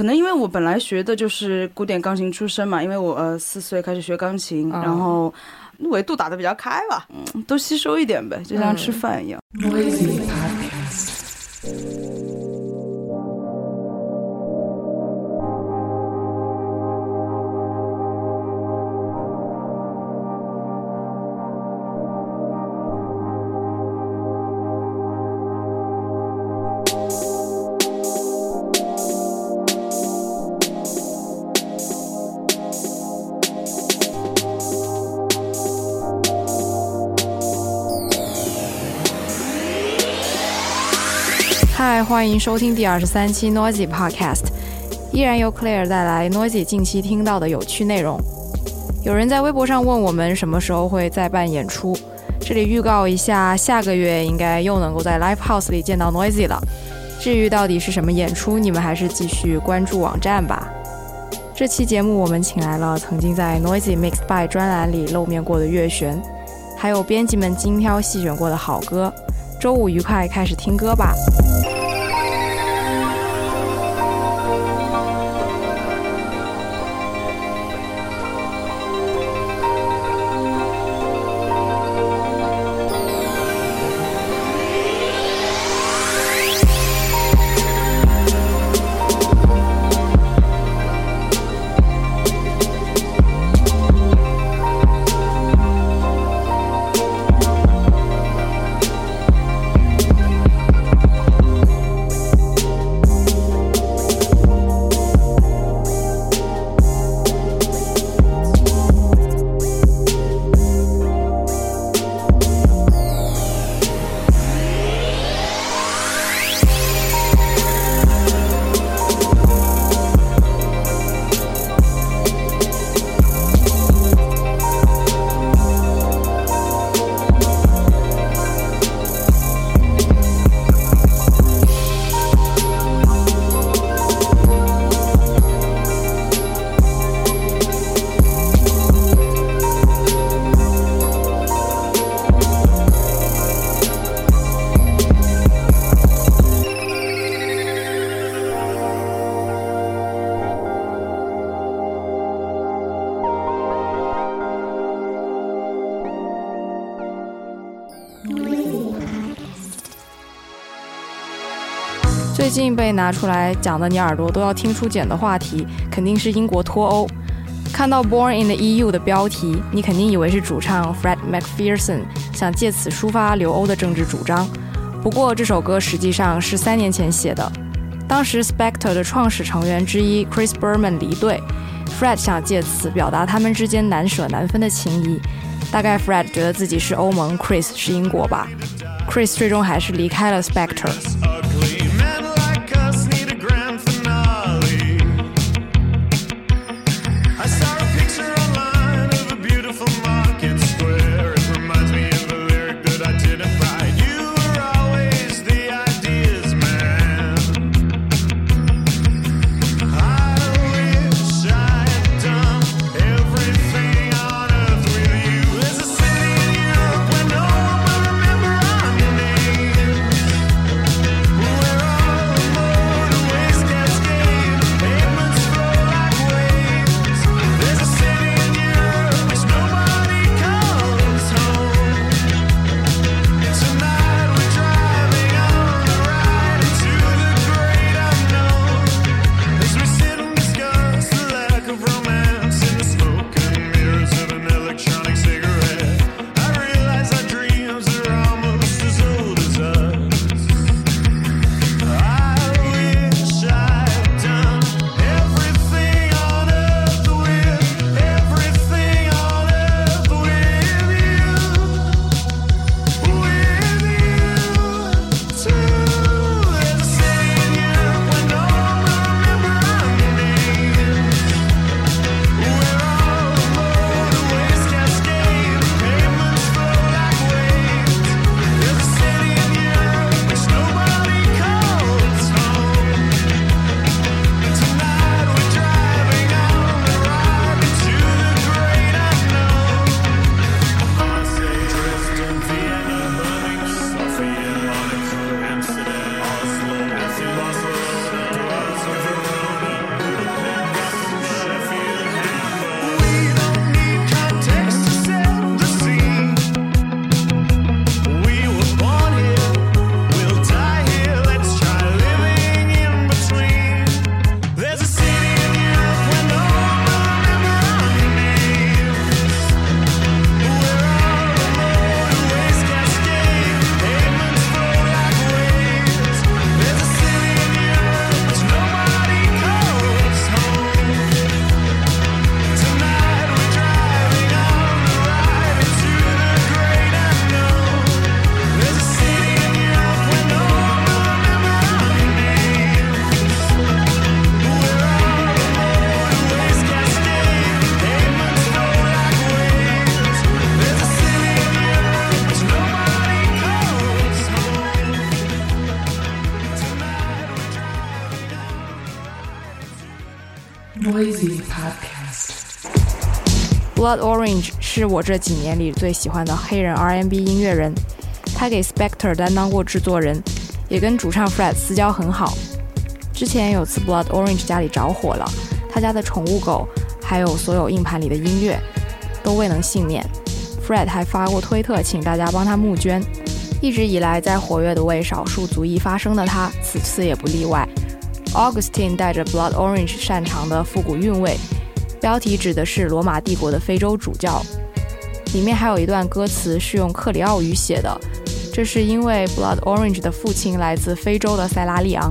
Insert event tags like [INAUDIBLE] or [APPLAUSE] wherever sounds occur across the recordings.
可能因为我本来学的就是古典钢琴出身嘛，因为我呃四岁开始学钢琴，然后维度打的比较开吧，嗯，都吸收一点呗，就像吃饭一样。嗨，欢迎收听第二十三期 Noisy Podcast，依然由 Claire 带来 Noisy 近期听到的有趣内容。有人在微博上问我们什么时候会再办演出，这里预告一下，下个月应该又能够在 Live House 里见到 Noisy 了。至于到底是什么演出，你们还是继续关注网站吧。这期节目我们请来了曾经在 Noisy Mixed by 专栏里露面过的月璇，还有编辑们精挑细选过的好歌。周五愉快，开始听歌吧。最近被拿出来讲的，你耳朵都要听出茧的话题，肯定是英国脱欧。看到 Born in the EU 的标题，你肯定以为是主唱 Fred MacPherson 想借此抒发留欧的政治主张。不过这首歌实际上是三年前写的，当时 Spectre 的创始成员之一 Chris Berman 离队，Fred 想借此表达他们之间难舍难分的情谊。大概 Fred 觉得自己是欧盟，Chris 是英国吧。Chris 最终还是离开了 Spector。Blood Orange 是我这几年里最喜欢的黑人 R&B 音乐人，他给 Spectre 担当过制作人，也跟主唱 Fred 私交很好。之前有次 Blood Orange 家里着火了，他家的宠物狗还有所有硬盘里的音乐都未能幸免。Fred 还发过推特，请大家帮他募捐。一直以来在活跃的为少数族裔发声的他，此次也不例外。Augustine 带着 Blood Orange 擅长的复古韵味，标题指的是罗马帝国的非洲主教。里面还有一段歌词是用克里奥语写的，这是因为 Blood Orange 的父亲来自非洲的塞拉利昂。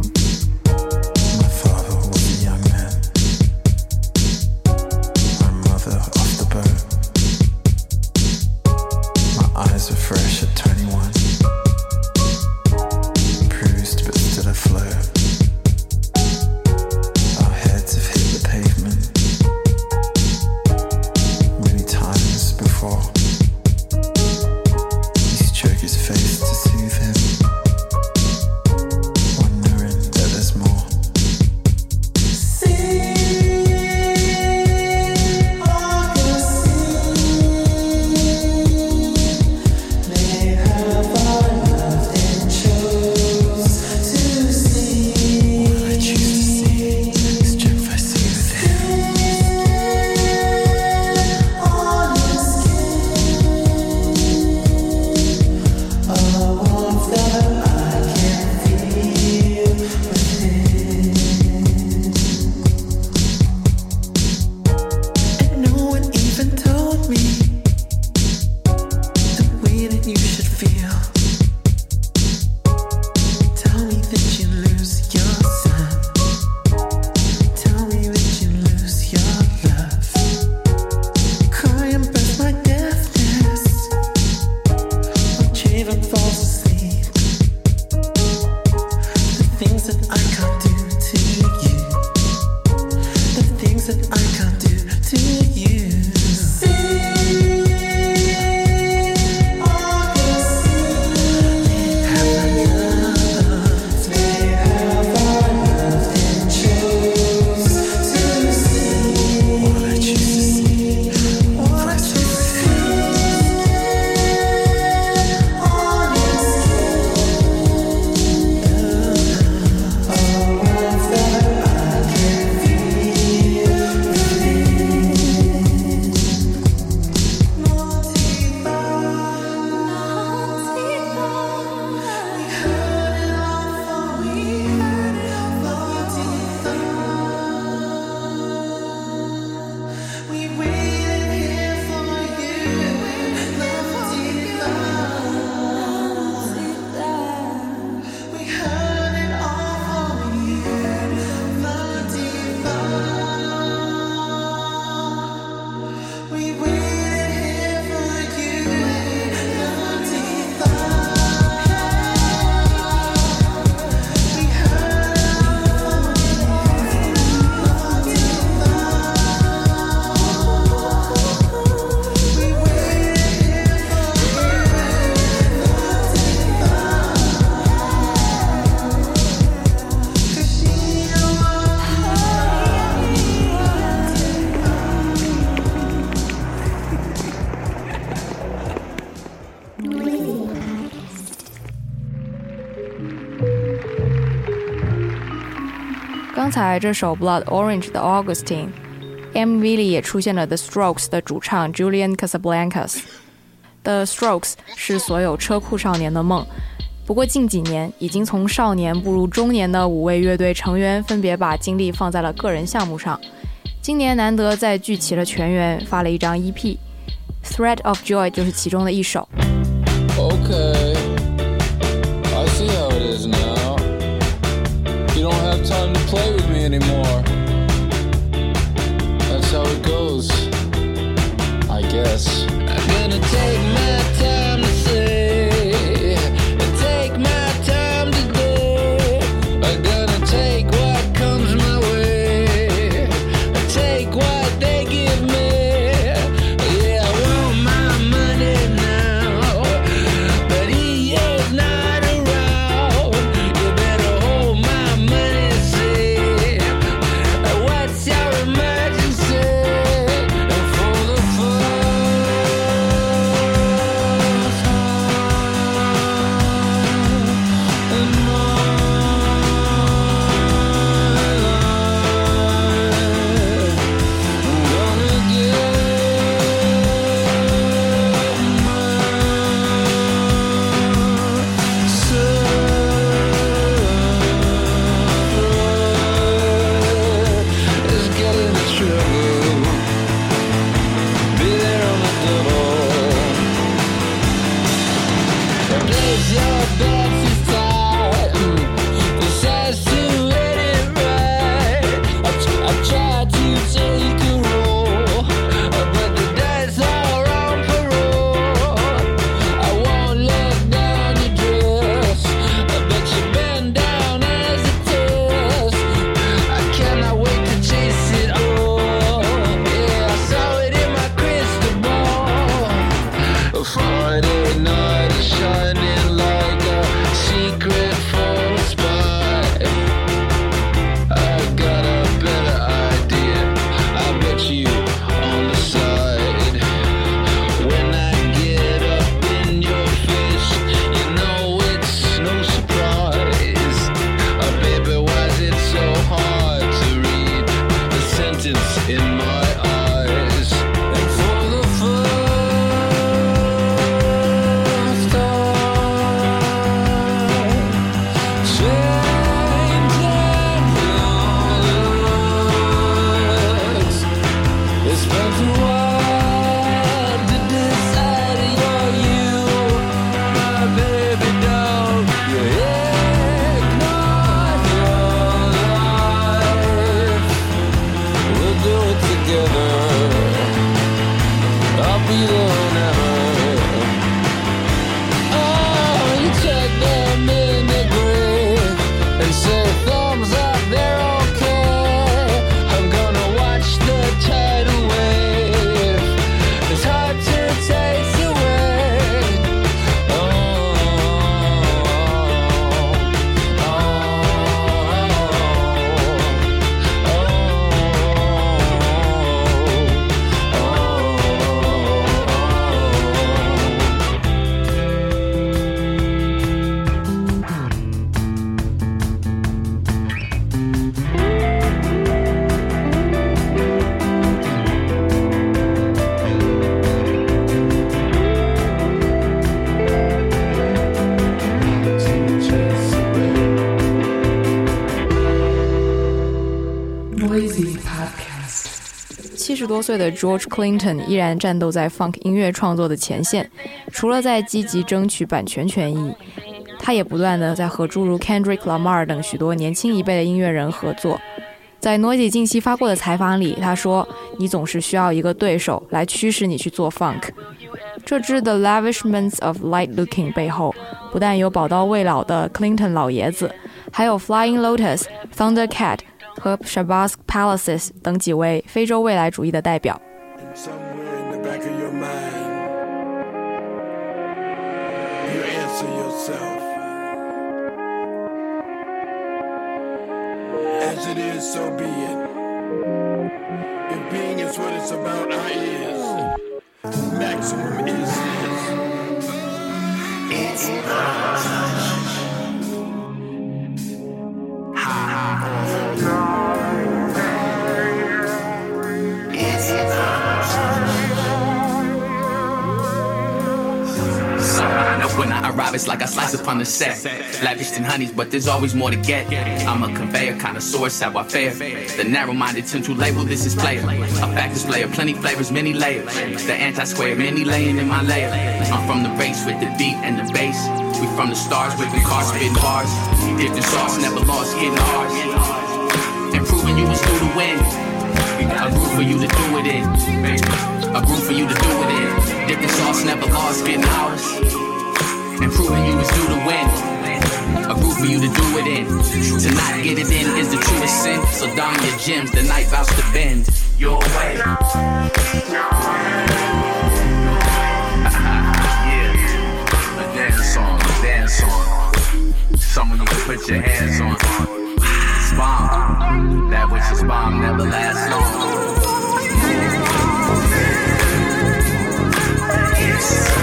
才这首《Blood Orange》的 Augustine，MV 里也出现了 The Strokes 的主唱 Julian Casablancas。The Strokes 是所有车库少年的梦，不过近几年已经从少年步入中年的五位乐队成员分别把精力放在了个人项目上。今年难得再聚齐了全员，发了一张 EP，Thread of Joy 就是其中的一首。多岁的 George Clinton 依然战斗在 funk 音乐创作的前线，除了在积极争取版权权益，他也不断的在和诸如 Kendrick Lamar 等许多年轻一辈的音乐人合作。在 Noisy 近期发过的采访里，他说：“你总是需要一个对手来驱使你去做 funk。”这支 The Lavishments of Light Looking 背后，不但有宝刀未老的 Clinton 老爷子，还有 Flying Lotus、Thundercat 和 Shabazz Palaces 等几位非洲未来主义的代表。In honeys, but there's always more to get. I'm a conveyor of source, how I fare. The narrow-minded tend to label this as player. A fact displayer, plenty flavors, many layers. The anti-square, many laying in my layer. I'm from the race with the beat and the bass. We from the stars, whipping cars, spitting bars. Different sauce, never lost, getting ours. And proving you was due to win. A groove for you to do it in. A groove for you to do it in. Different sauce, never lost, getting ours. And proving you was due to win. A for you to do it in. To not get it in is the truest sin. So don your gems, the night vows to bend. Your way. Yeah, a dance song, a dance song. Someone you can put your hands on. Bomb. That which is bomb never lasts long. All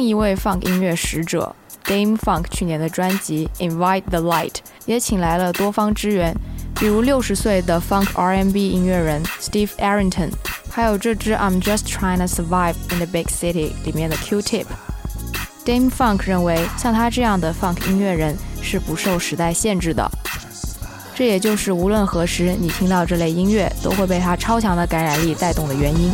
另一位 funk 音乐使者 Dame Funk 去年的专辑《Invite the Light》也请来了多方支援，比如六十岁的 funk R&B 音乐人 Steve Arrington，还有这支《I'm Just Trying to Survive in the Big City》里面的 Q-Tip。Dame Funk 认为，像他这样的 funk 音乐人是不受时代限制的，这也就是无论何时你听到这类音乐，都会被他超强的感染力带动的原因。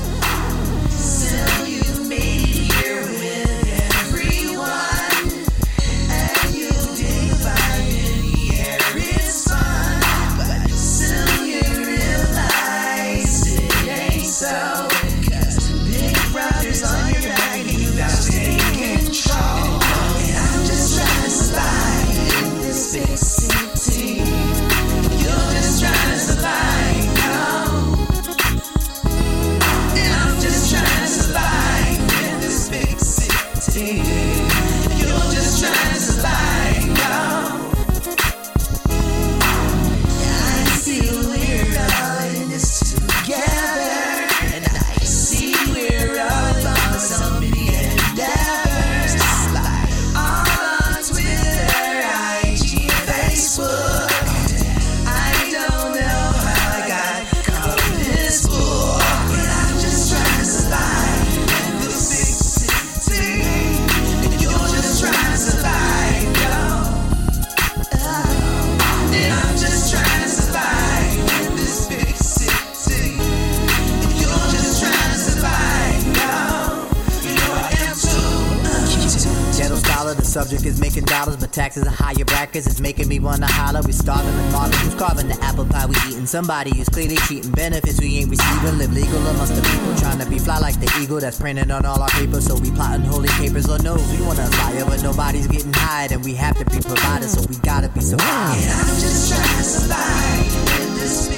Somebody who's clearly cheating. Benefits we ain't receiving. Live legal amongst the people, trying to be fly like the eagle that's printed on all our papers. So we plotting holy papers. Lord knows we wanna aspire, but nobody's getting hired, and we have to be provided, so we gotta be survived. And I'm just trying to survive in this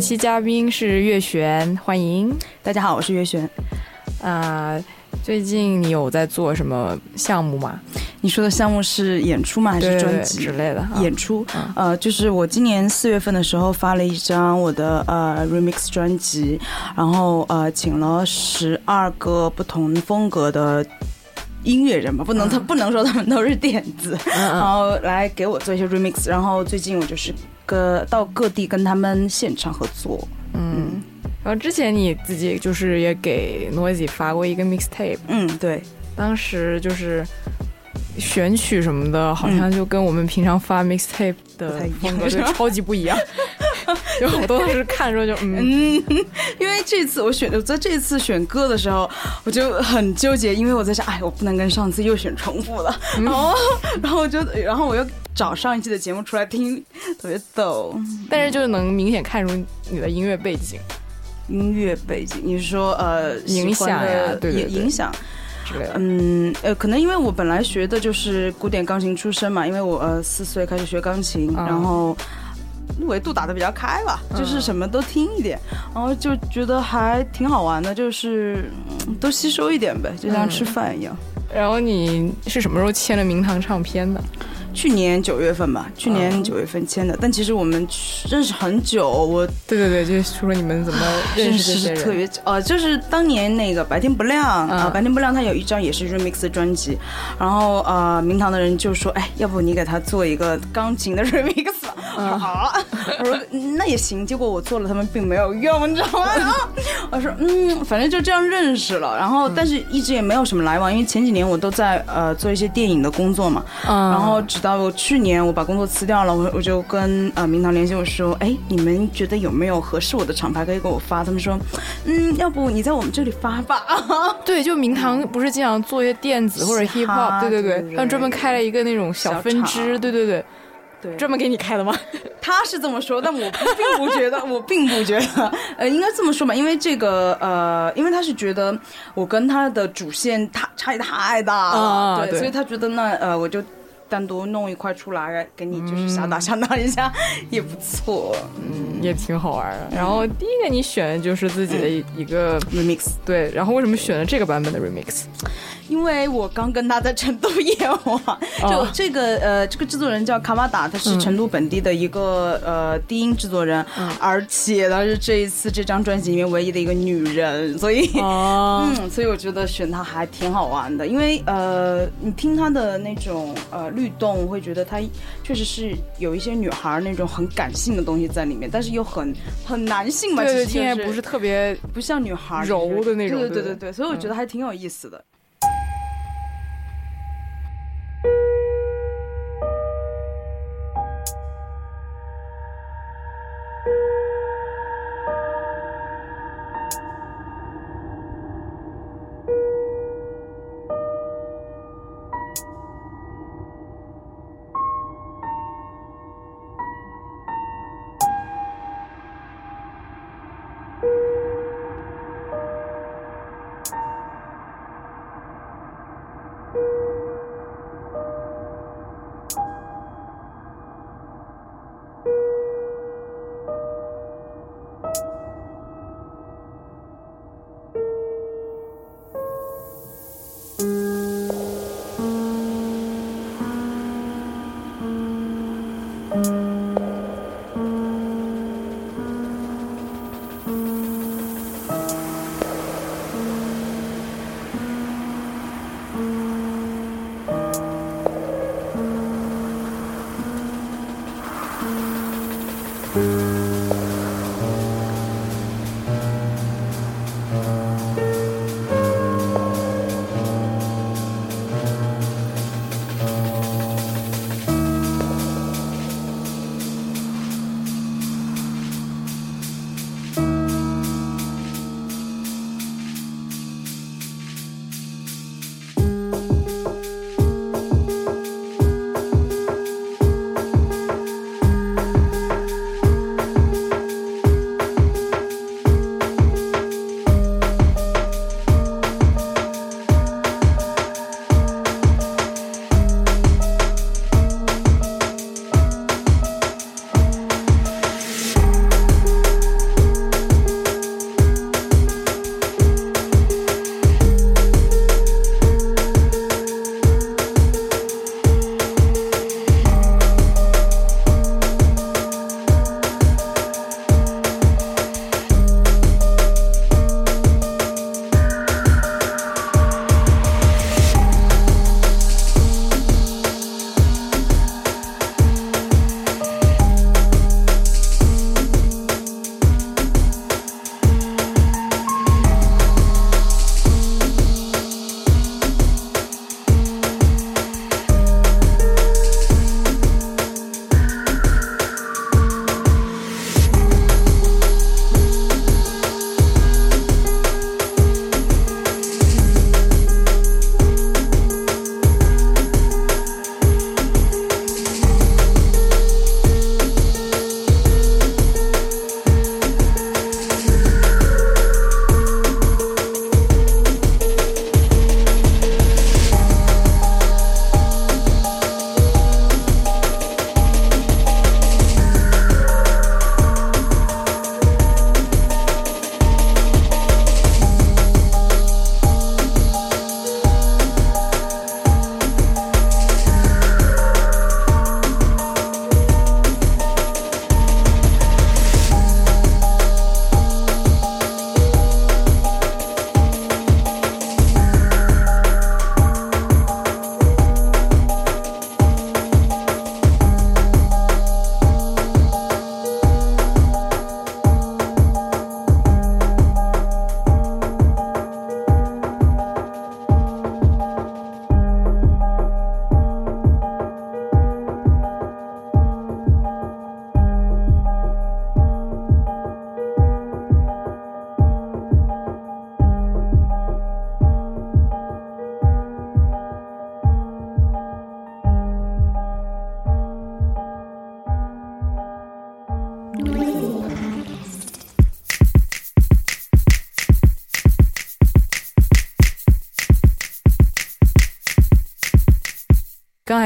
本期嘉宾是月璇，欢迎。大家好，我是月璇。呃，最近你有在做什么项目吗？你说的项目是演出吗？还是专辑之类的？啊演出嗯，呃，就是我今年四月份的时候发了一张我的呃 remix 专辑，然后呃请了十二个不同风格的音乐人吧，不能他不能说他们都是电子，然嗯。后来给我做一些 remix，然后最近我就是各到各地跟他们现场合作，嗯。然后之前你自己就是也给 Noisy 发过一个 mixtape，嗯，对，当时就是选曲什么的，好像就跟我们平常发 mixtape 的风格就超级不一样。[LAUGHS] [LAUGHS] 有好多当时看的时候就嗯，嗯，因为这次我选，我在这次选歌的时候，我就很纠结，因为我在想，哎，我不能跟上次又选重复了，嗯然后，然后我就，然后我又找上一期的节目出来听，特别逗。但是就是能明显看出你的音乐背景音乐背景，你是说呃影响对对对影影响？之类的。嗯，呃，可能因为我本来学的就是古典钢琴出身嘛，因为我呃四岁开始学钢琴，嗯然后维度打得比较开吧，就是什么都听一点，然后就觉得还挺好玩的，就是、嗯都吸收一点呗，就像吃饭一样。然后你是什么时候签了明堂唱片的？去年九月份吧，去年嗯九月份签的，但其实我们认识很久，我对对对，就是说说你们怎么认识这些人？特别呃，就是当年那个白天不亮啊、嗯白天不亮，他有一张也是 remix 的专辑，然后呃，明堂的人就说，哎，要不你给他做一个钢琴的 [LAUGHS] remix 吧？我说好，[LAUGHS] 我说嗯那也行。结果我做了，他们并没有用，你知道吗？然 [LAUGHS] 后我说嗯，反正就这样认识了，然后但是一直也没有什么来往，因为前几年我都在呃做一些电影的工作嘛，嗯，然后直到我去年我把工作辞掉了，我我就跟呃明堂联系我说，哎，你们觉得有没有合适我的厂牌可以给我发？他们说，嗯，要不你在我们这里发吧。[LAUGHS] 对，就明堂不是经常做一些电子或者 hip hop，对对对，他们专门开了一个那种小分支，对对对，对，专门给你开的吗？[LAUGHS] 他是这么说，但我并不觉得，我并不觉得，呃，应该这么说吧，因为这个呃，因为他是觉得我跟他的主线太差异太大了，对所以他觉得那呃，我就。单独弄一块出来给你，就是小打小闹一下、[LAUGHS] 也不错。嗯也挺好玩的。然后第一个你选的就是自己的一一个 remix，对，然后为什么选了这个版本的 remix？因为我刚跟他在成都演完，就哦这个呃，这个制作人叫卡马达，他是成都本地的一个、呃低音制作人，而且他是这一次这张专辑里面唯一的一个女人，所以。哦，[LAUGHS] 嗯，所以我觉得选他还挺好玩的，因为呃，你听他的那种呃律动，会觉得它确实是有一些女孩那种很感性的东西在里面，但是又很很男性嘛，对对，其实就听起来不是特别不像女孩柔的那种对对对对对对，所以我觉得还挺有意思的。刚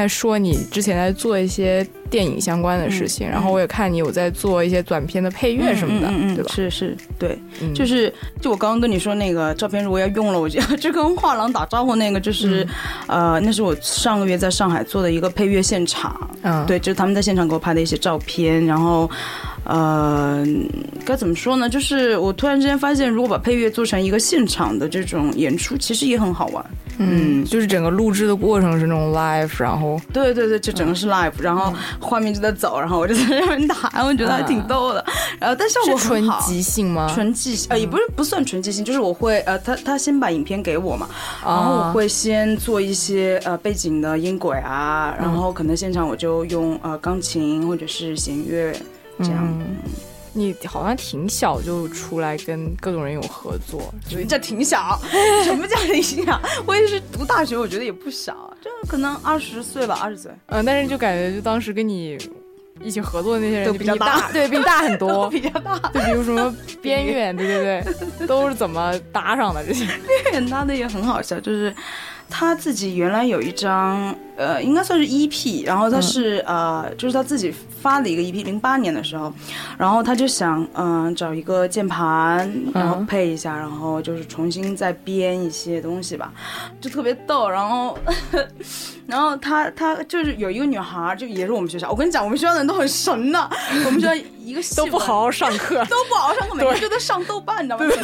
说你之前在做一些电影相关的事情，然后我也看你有在做一些短片的配乐什么的，嗯嗯嗯对吧？是是，对，嗯就是就我刚刚跟你说那个照片，如果要用了，[LAUGHS] 我就就跟画廊打招呼那个，就是、呃，那是我上个月在上海做的一个配乐现场，嗯，对，就是他们在现场给我拍的一些照片，然后。呃，该怎么说呢？就是我突然之间发现，如果把配乐做成一个现场的这种演出，其实也很好玩。嗯，就是整个录制的过程是那种 live，然后对对对，就整个是 live，、然后画面就在走，然后我就在那边弹，[LAUGHS] 我觉得还挺逗的。然后但是我是纯很好。即兴吗？纯即兴，呃，也不是不算纯即兴，就是我会呃，他他先把影片给我嘛，啊然后我会先做一些呃背景的音轨啊，然后可能现场我就用呃钢琴或者是弦乐这样。嗯你好像挺小就出来跟各种人有合作，所以这挺小，[LAUGHS] 什么叫挺小？我也是读大学，我觉得也不小，就可能二十岁吧，二十岁。嗯、但是就感觉就当时跟你一起合作的那些人都比你大对，比你大很多，[LAUGHS] 比较大，就比如什么边远，对对对，都是怎么搭上的这些？[LAUGHS] 边远搭的也很好笑，就是他自己原来有一张呃，应该算是 EP，然后他是、呃，就是他自己发的一个 EP，零八年的时候，然后他就想嗯、找一个键盘，然后配一下，然后就是重新再编一些东西吧，就特别逗，然后。[LAUGHS] 然后他他就是有一个女孩，就也是我们学校。我跟你讲，我们学校的人都很神的。我们学校一个系都不好好上课，[LAUGHS] 都不好好上课，每天就在上豆瓣，你知道吗？对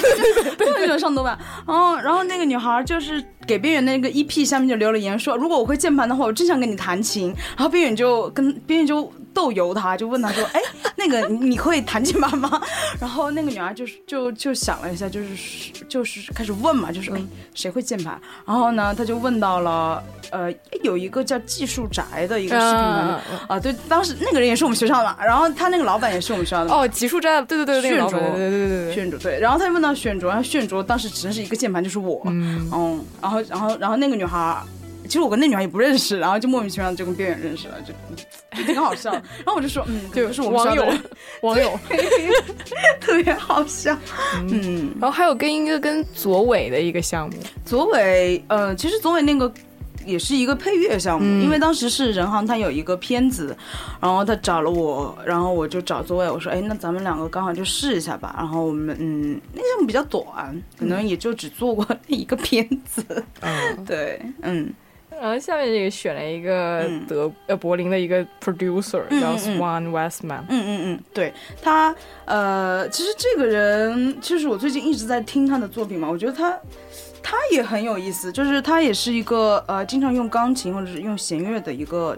对对，特别喜欢上豆瓣。然后，然后那个女孩就是给边缘那个 EP 下面就留了言说，如果我会键盘的话，我真想跟你弹琴。然后边远就跟边远就逗游他，就问他说，哎，那个你你会弹键盘吗？[LAUGHS] 然后那个女孩就是就就想了一下，就是就是开始问嘛，就是哎谁会键盘？然后呢，他就问到了呃有一个叫技术宅的一个视频啊，对，当时那个人也是我们学校的嘛，然后他那个老板也是我们学校的。哦，技术宅，对对对，炫卓对对对对对，炫卓对，然后他就问到炫卓，然后炫卓当时只认识一个键盘，就是我，嗯，然后然后然后那个女孩儿，其实我跟那女孩也不认识，然后就莫名其妙就跟边远认识了，就就挺好笑。[LAUGHS] 然后我就说，嗯，对就是我们网友 [LAUGHS] 网友，[LAUGHS] 特别好笑。嗯，然后还有跟一个跟左伟的一个项目，左伟，呃，其实左伟那个。也是一个配乐项目，因为当时是人行他有一个片子，然后他找了我，然后我就找左伟，我说，哎，那咱们两个刚好就试一下吧。然后我们，嗯，那个项目比较短，可能也就只做过那一个片子。嗯，对，嗯，然后下面这个选了一个嗯。德呃柏林的一个 producer 叫 Swan Westman，嗯嗯嗯，对他，呃，其实这个人，其实我最近一直在听他的作品嘛，我觉得他他也很有意思，就是他也是一个呃，经常用钢琴或者是用弦乐的一个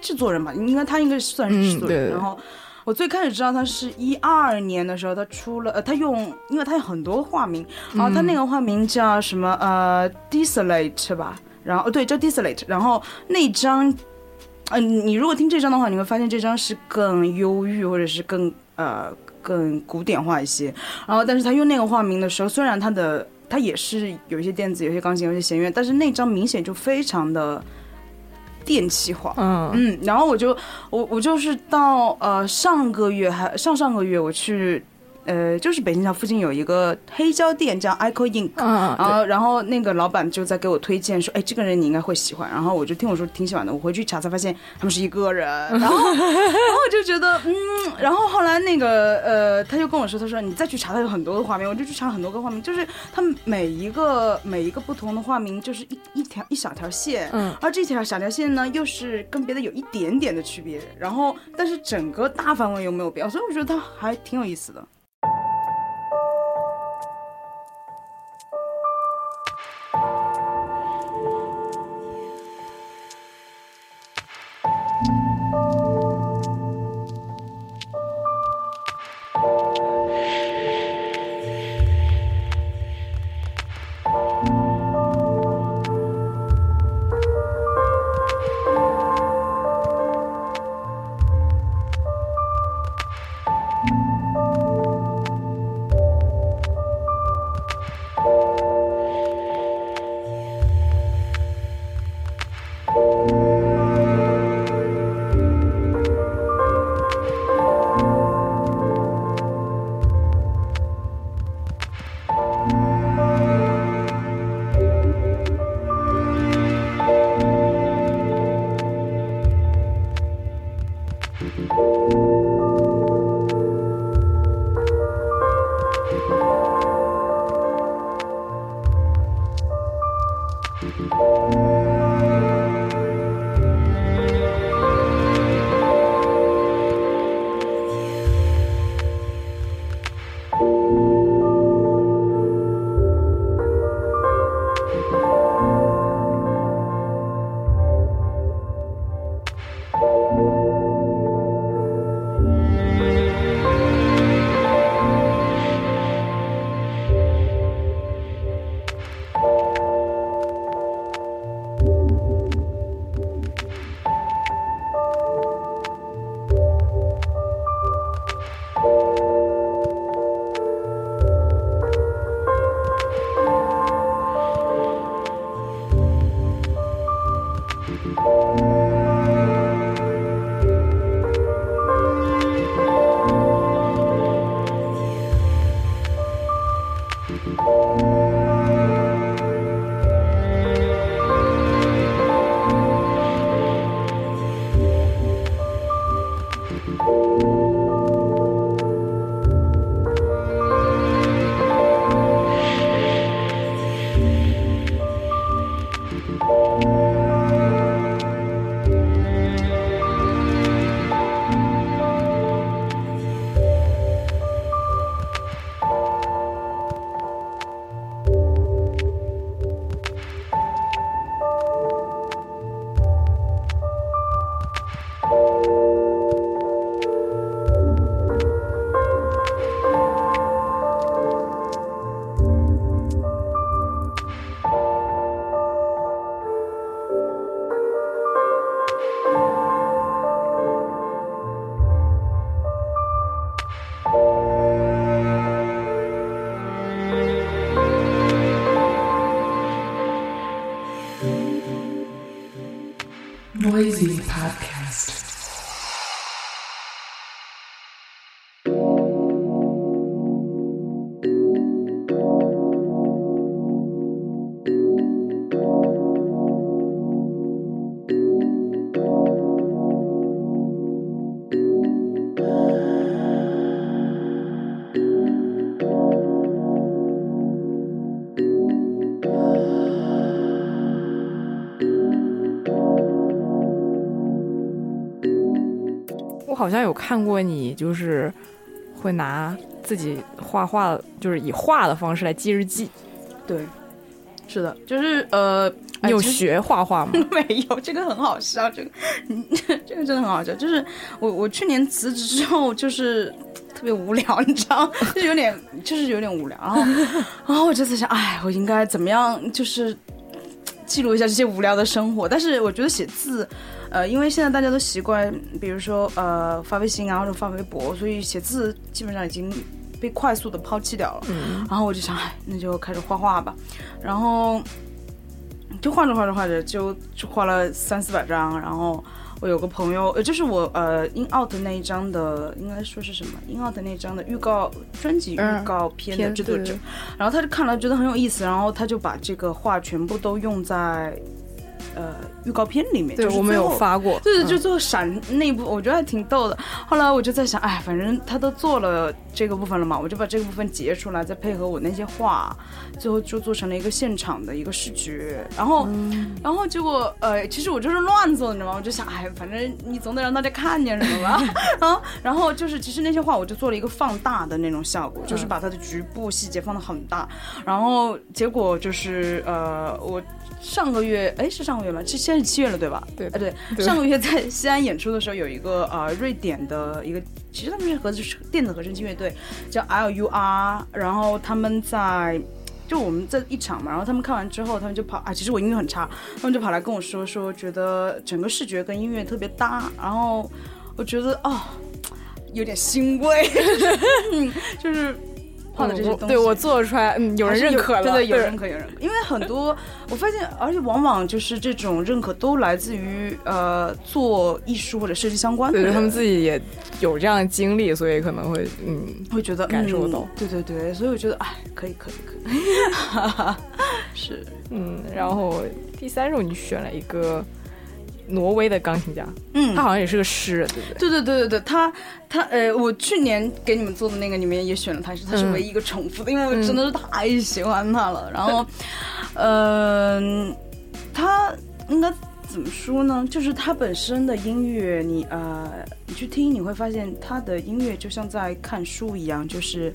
制作人吧，应该他应该算是制作人。嗯然后我最开始知道他是一二年的时候，他出了呃，他用，因为他有很多化名，然后他那个化名叫什么呃 Desolate 吧，然后哦对叫 Desolate，然后那张。嗯、你如果听这张的话，你会发现这张是更忧郁，或者是更呃更古典化一些。然后，但是他用那个化名的时候，虽然他的他也是有一些电子，有一些钢琴，有一些弦乐，但是那张明显就非常的电气化。嗯嗯，然后我就我我就是到呃上个月还上上个月我去呃就是北京桥附近有一个黑胶店叫 Echo Ink，嗯然后，然后那个老板就在给我推荐说，哎，这个人你应该会喜欢。然后我就听我说挺喜欢的，我回去查才发现他们是一个人。然后，[LAUGHS] 然后我就觉得，嗯，然后后来那个呃，他就跟我说，他说你再去查，他有很多个画面，我就去查很多个画面，就是他们每一个每一个不同的画名，就是一一条一小条线，嗯而这条小条线呢，又是跟别的有一点点的区别，然后但是整个大范围又没有变，所以我觉得他还挺有意思的。Noisy 像有看过你，就是会拿自己画画，就是以画的方式来记日记。对，是的，就是呃，你有学画画吗？[LAUGHS] 没有，这个很好笑，这个，嗯这个真的很好笑。就是我我去年辞职之后，就是特别无聊，你知道，就有点就是有点无聊。然后然后我就在想，哎，我应该怎么样，就是记录一下这些无聊的生活。但是我觉得写字，呃，因为现在大家都习惯，比如说呃发微信啊或者发微博，所以写字基本上已经被快速的抛弃掉了。然后我就想，哎，那就开始画画吧。然后就画着画着画着就就画了三四百张，然后我有个朋友，呃，就是我呃 in out 那一张的，应该说是什么 in out 那一张的预告专辑嗯预告片的制作者嗯，然后他就看了觉得很有意思，然后他就把这个画全部都用在呃预告片里面，对，我们有发过。对，就嗯做闪那部，我觉得还挺逗的。后来我就在想，哎，反正他都做了这个部分了嘛，我就把这个部分截出来，再配合我那些画，最后就做成了一个现场的一个视觉。然后，然后结果，呃，其实我就是乱做的，你知道吗？我就想，哎，反正你总得让大家看见什么吧。[LAUGHS] 然后，然后就是，其实那些画我就做了一个放大的那种效果，就是把它的局部细节放得很大。然后结果就是，呃，我。上个月，哎，是上个月吗？这现在是七月了，对吧？对哎，对，对上个月在西安演出的时候，有一个呃瑞典的一个，其实他们是合是电子合成器乐队，叫 LUR，然后他们在。就我们在一场嘛，然后他们看完之后，他们就跑啊，其实我音乐很差，他们就跑来跟我说说，觉得整个视觉跟音乐特别搭，然后我觉得哦，有点欣慰，嗯 [LAUGHS] 就是画的这些东西，我对我做出来，嗯，有人认可了，对对，有认可，有认可。因为很多 [LAUGHS] 我发现，而且往往就是这种认可都来自于呃做艺术或者设计相关的人，他们自己也有这样的经历，所以可能会，嗯，会觉得感受到。嗯对对对，所以我觉得哎，可以可以可以，[LAUGHS] 是。嗯，然后第三种你选了一个挪威的钢琴家，嗯他好像也是个诗人，对不对？对对对对对，他他呃，我去年给你们做的那个里面也选了他，是他是嗯唯一一个重复的，因为我真的是太喜欢他了。然后，嗯、[LAUGHS] 他应该怎么说呢？就是他本身的音乐，你呃，你去听，你会发现他的音乐就像在看书一样，就是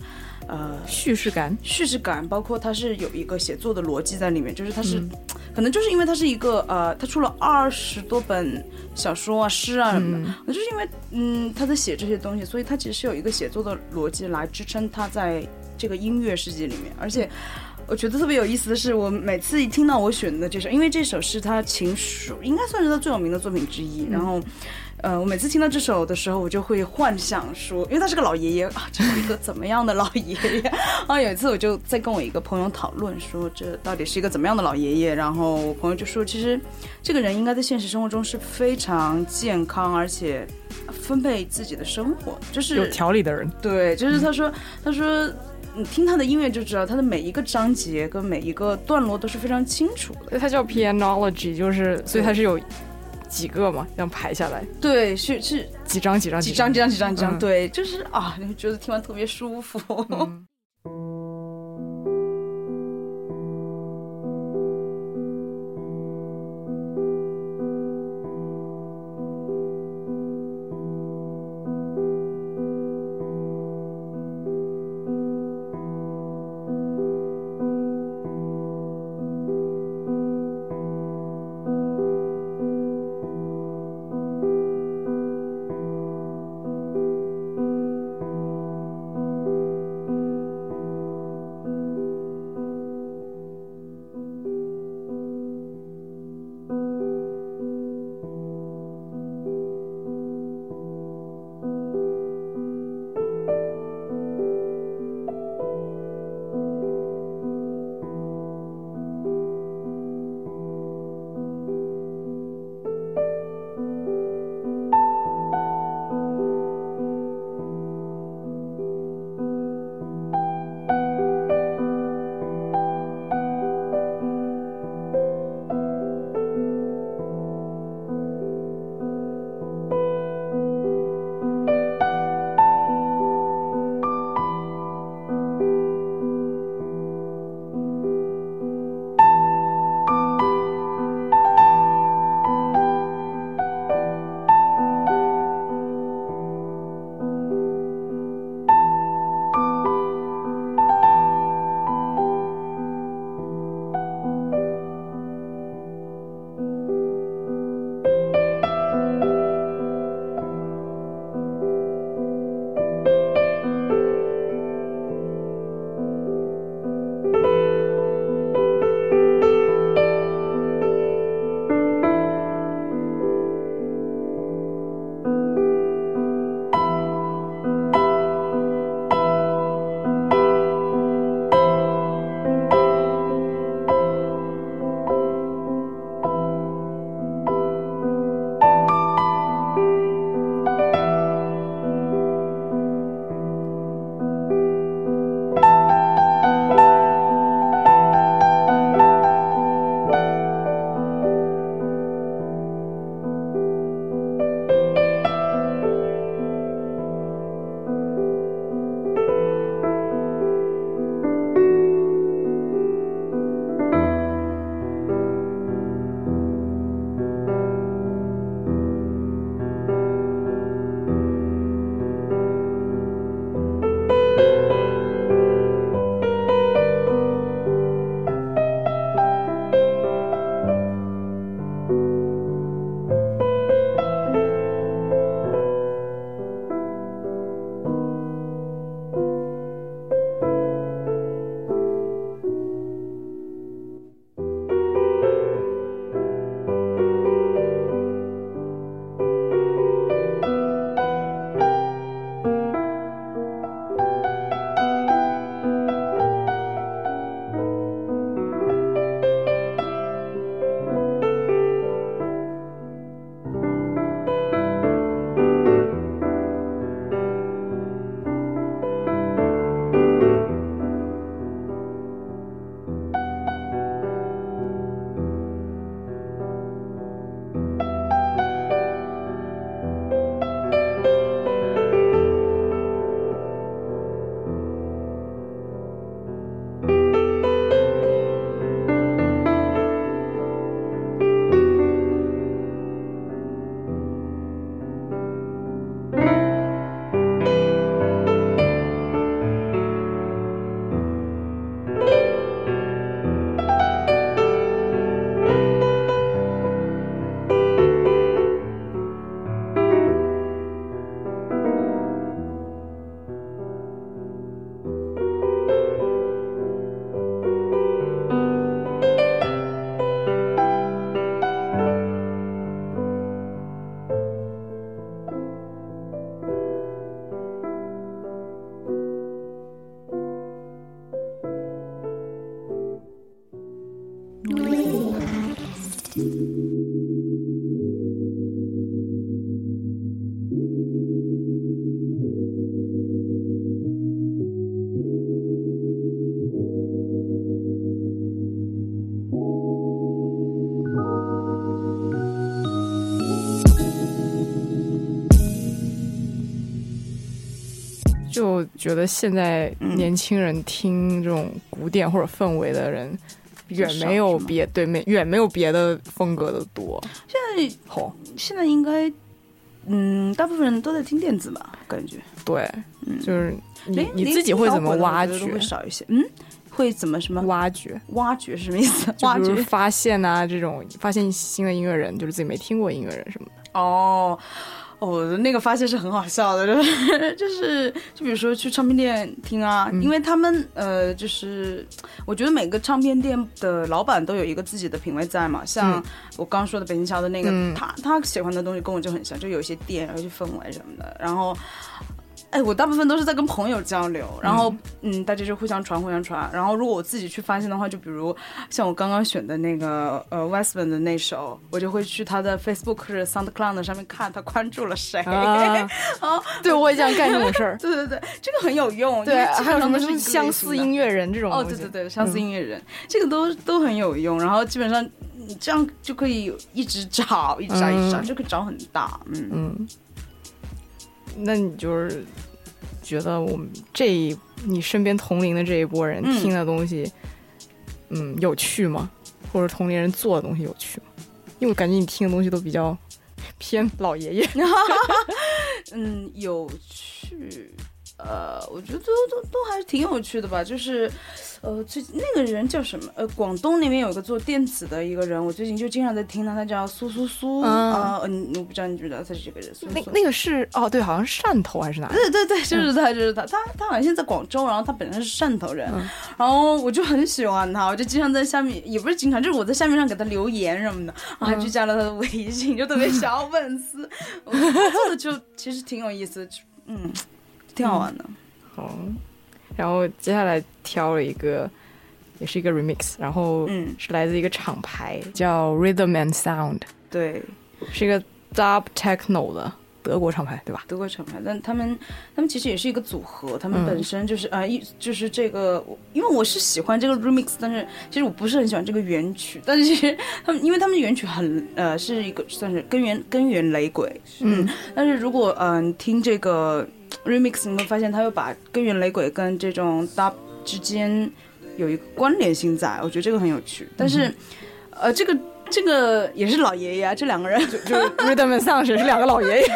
呃。叙事感，叙事感，包括它是有一个写作的逻辑在里面，就是它是，可能就是因为它是一个呃，他出了二十多本小说啊、诗啊什么的，那就是因为嗯他在写这些东西，所以他其实是有一个写作的逻辑来支撑他在这个音乐世界里面，而且。我觉得特别有意思的是，我每次一听到我选的这首，因为这首是他情书，应该算是他最有名的作品之一。然后，呃，我每次听到这首的时候，我就会幻想说，因为他是个老爷爷啊，这是一个怎么样的老爷爷？啊，有一次我就在跟我一个朋友讨论说，这到底是一个怎么样的老爷爷？然后我朋友就说，其实这个人应该在现实生活中是非常健康，而且分配自己的生活，就是有条理的人。对，就是他说，他说。你听他的音乐就知道，他的每一个章节跟每一个段落都是非常清楚的。所以它叫 pianology，就是所以他是有几个嘛，这样排下来，对，是是。几张几张几张。几张几张几章，嗯。对，就是啊，觉得听完特别舒服。嗯觉得现在嗯年轻人听这种古典或者氛围的人，远没有别对没远没有别的风格的多。现在好，现在应该，嗯，大部分人都在听电子吧，感觉。对，就是你你自己会怎么挖掘会？少一些。嗯，会怎么什么挖掘，挖掘是什么意思？[LAUGHS] 就挖掘发现啊，这种发现新的音乐人，就是自己没听过音乐人什么的。哦。哦，那个发现是很好笑的，就是 [LAUGHS] 就是，就比如说去唱片店听啊，因为他们呃，就是我觉得每个唱片店的老板都有一个自己的品味在嘛，像嗯我刚刚说的北京桥的那个，嗯他他喜欢的东西跟我就很像，就有一些店，有一些氛围什么的，然后。哎，我大部分都是在跟朋友交流，然后嗯大家就互相传互相传。然后如果我自己去发现的话，就比如像我刚刚选的那个呃 Westman 的那首，我就会去他的 Facebook 或者 SoundCloud 上面看他关注了谁。啊哦，[LAUGHS] 对，我也想干这种事儿。[LAUGHS] 对对对，这个很有用。对，还有什么是相似音乐人这种哦，对对对，相似音乐人，这个都都很有用。然后基本上你这样就可以一直找，一直找，一直找，嗯就可以找很大。嗯，嗯，那你就是觉得我们这一你身边同龄的这一波人嗯听的东西，嗯，有趣吗？或者同龄人做的东西有趣吗？因为我感觉你听的东西都比较偏老爷爷。[LAUGHS] [LAUGHS] 嗯，有趣。呃，我觉得都都都还是挺有趣的吧。就是，呃，最那个人叫什么？呃，广东那边有个做电子的一个人，我最近就经常在听他，他叫苏苏苏嗯我不知道你知不知道他是这个人？苏苏那那个是哦，对，好像是汕头还是哪？对 [LAUGHS] 对对，就是他，就是他，他他好像现在在广州，然后他本身是汕头人，然后我就很喜欢他，我就经常在下面，也不是经常，就是我在下面上给他留言什么的，然后还去加了他的微信，就特别小粉丝，我觉得他做的就其实挺有意思，就嗯，挺好玩的。哦，然后接下来挑了一个，也是一个 remix，然后嗯。是来自一个厂牌叫 Rhythm and Sound，对，是一个 dub techno 的德国厂牌，对吧？德国厂牌，但他们他们其实也是一个组合，他们嗯本身就是啊，一、就是这个，因为我是喜欢这个 remix，但是其实我不是很喜欢这个原曲，但是其 [LAUGHS] 实他们因为他们原曲很呃是一个算是根源根源雷鬼，嗯，但是如果嗯、呃听这个 remix，你会发现他又把根源雷鬼跟这种 dub 之间有一个关联性在，我觉得这个很有趣，但是、呃这个。这个也是老爷爷啊，这两个人就就 Rhythm and Sound 是两个老爷爷，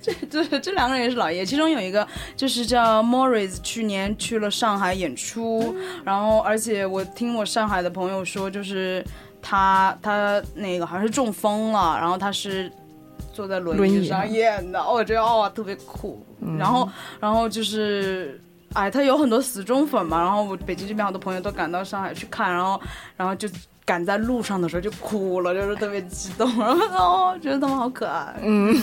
这，这这两个人也是老爷，其中有一个就是叫 Morris，去年去了上海演出，然后而且我听我上海的朋友说，就是他他那个好像是中风了，然后他是坐在轮轮椅椅上演的，哦我觉得哦特别酷，然后然后就是。哎，他有很多死忠粉嘛，然后我北京这边好多朋友都赶到上海去看，然后，然后就赶在路上的时候就哭了，就是特别激动，然后哦，觉得他们好可爱。嗯。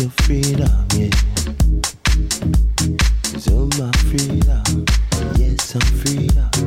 Yeah. So my freedom. Yes, some freedom.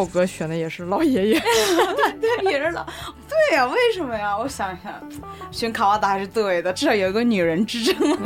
首歌选的也是老爷爷，[LAUGHS] 对，也是老对呀、为什么呀？我想一想，选卡瓦达还是对的，至少有一个女人之争。[LAUGHS]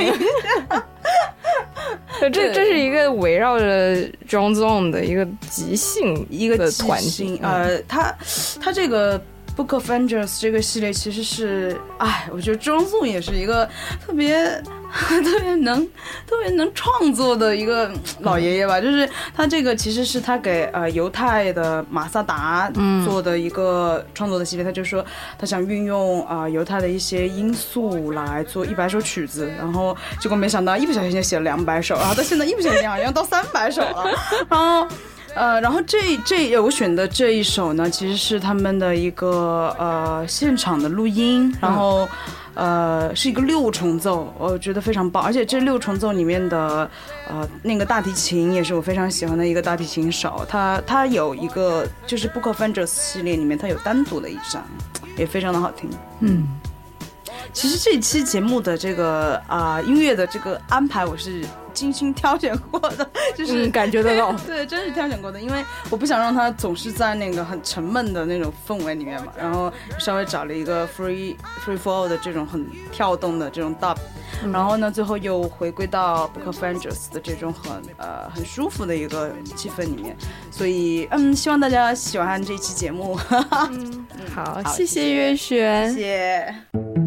这这是一个围绕着 John Zone 的一个即兴一个团呃，他他这个 Book of Angels 这个系列其实是，哎，我觉得庄颂也是一个特别 [LAUGHS] 特别能特别能创作的一个老爷爷吧。就是他这个其实是他给呃犹太的马萨达做的一个创作的系列，他就说他想运用啊、犹太的一些因素来做一百首曲子，然后结果没想到一不小心就写了两百首，然后到现在一不小心好像到三百首了，[LAUGHS] 然后。呃，然后这这我选的这一首呢，其实是他们的一个呃现场的录音，然后、呃是一个六重奏，我觉得非常棒，而且这六重奏里面的呃那个大提琴也是我非常喜欢的一个大提琴手，他他有一个就是 Book of Angels 系列里面，他有单独的一张，也非常的好听。嗯，其实这期节目的这个啊、音乐的这个安排，我是精心挑选过的，[LAUGHS] 就是、嗯感觉得到。[LAUGHS] 对，真是挑选过的，因为我不想让他总是在那个很沉闷的那种氛围里面嘛，然后稍微找了一个 free free fall 的这种很跳动的这种 dub，、然后呢，最后又回归到 Book of Angels 的这种很呃很舒服的一个气氛里面，所以嗯，希望大家喜欢这期节目，[LAUGHS] 好，谢谢。月璇，谢谢。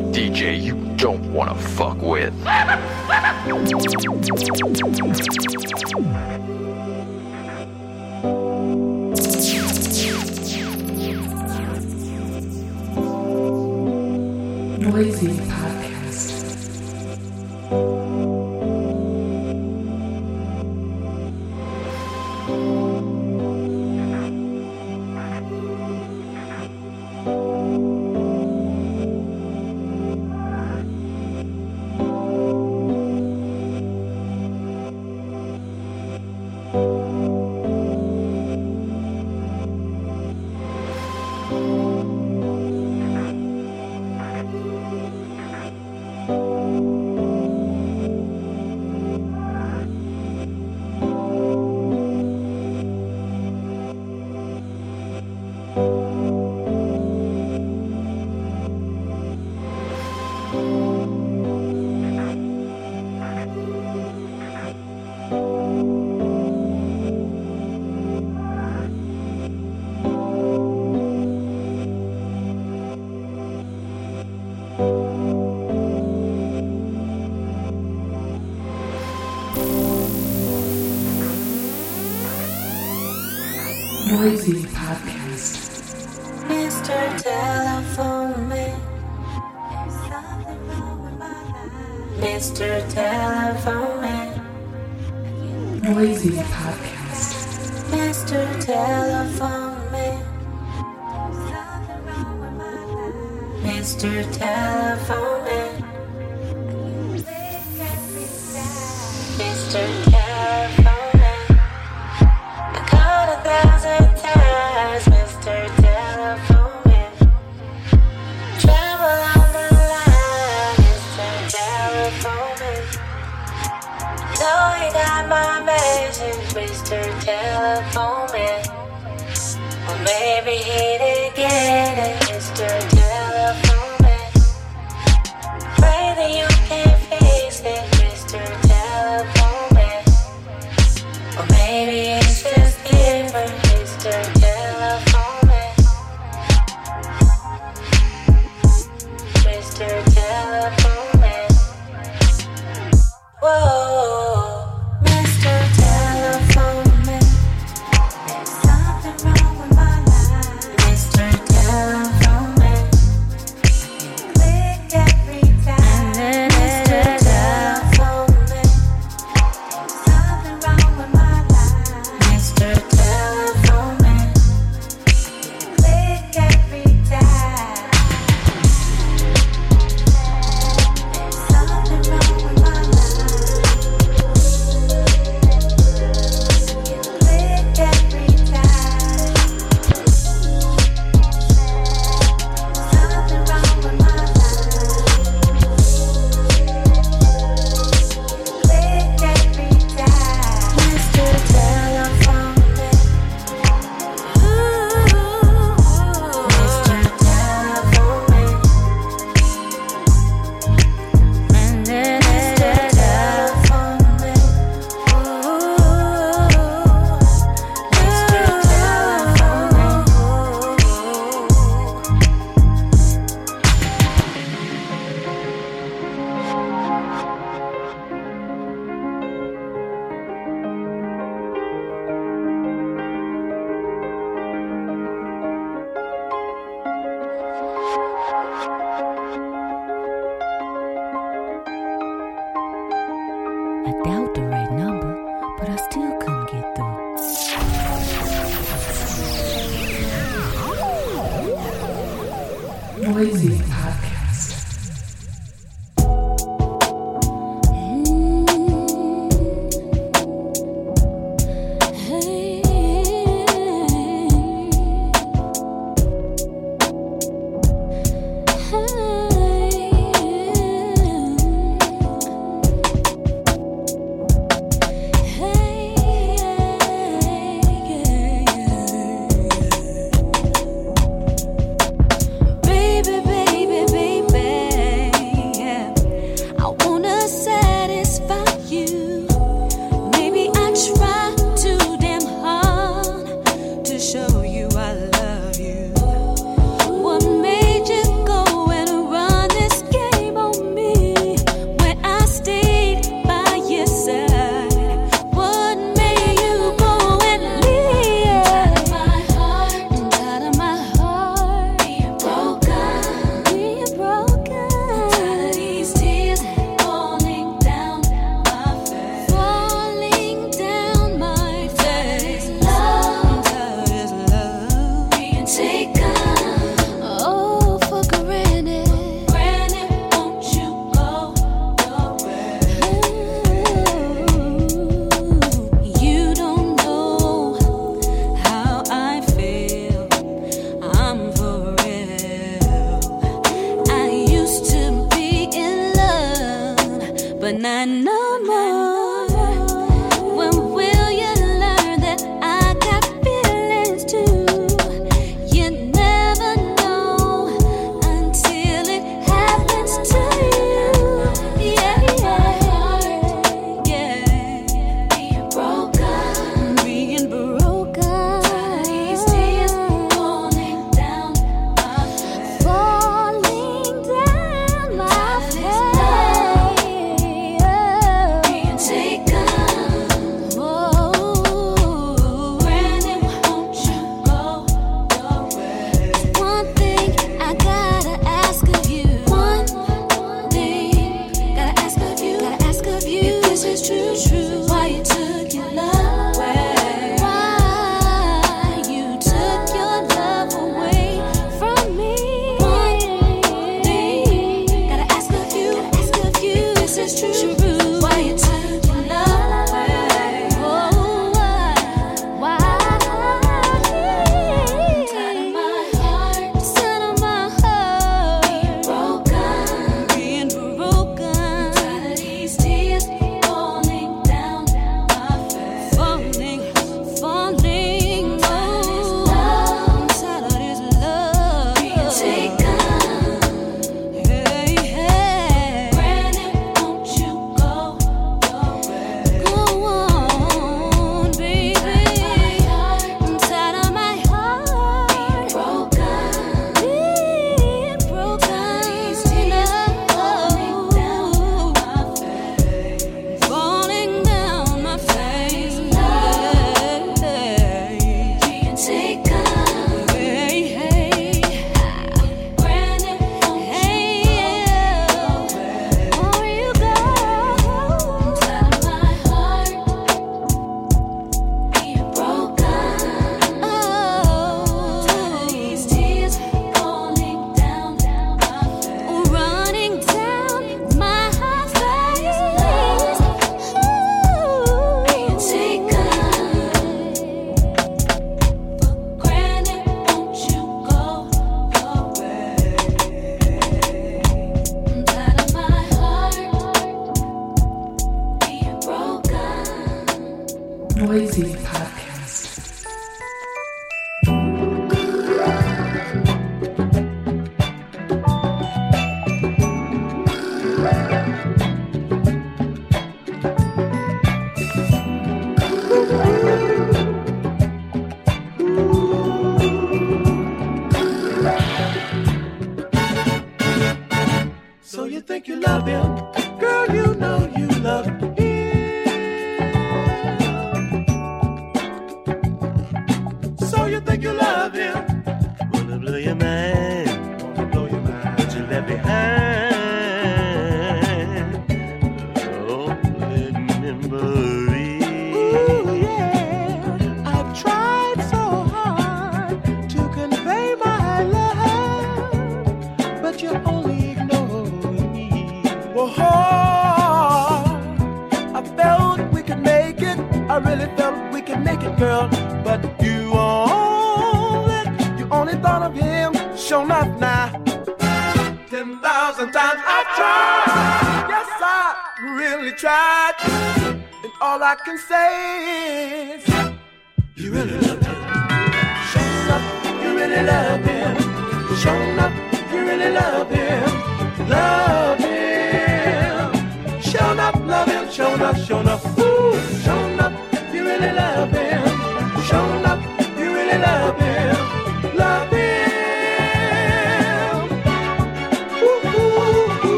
One DJ you don't wanna fuck with.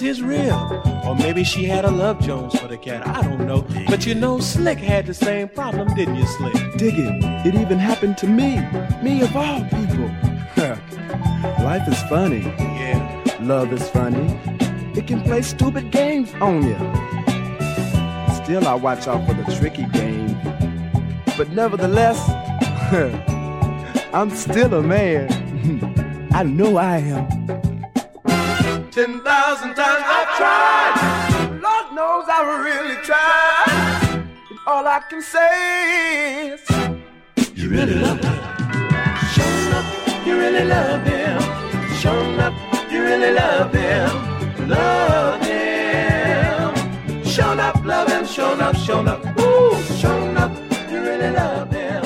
his rib. Or maybe she had a love Jones for the cat, I don't know. But you know, Slick had the same problem, didn't you, Slick? Dig it, it even happened to me. Me of all people. [LAUGHS] Life is funny. Yeah. Love is funny. It can play stupid games on you. Still, I watch out for the tricky game. But nevertheless, [LAUGHS] I'm still a man. [LAUGHS] I know I am. I can say is You really love him. Showing up, you really love him. Showing up, you really love him. Love him. Shown up, love him, shown up, shown up. Ooh, up, you really love him.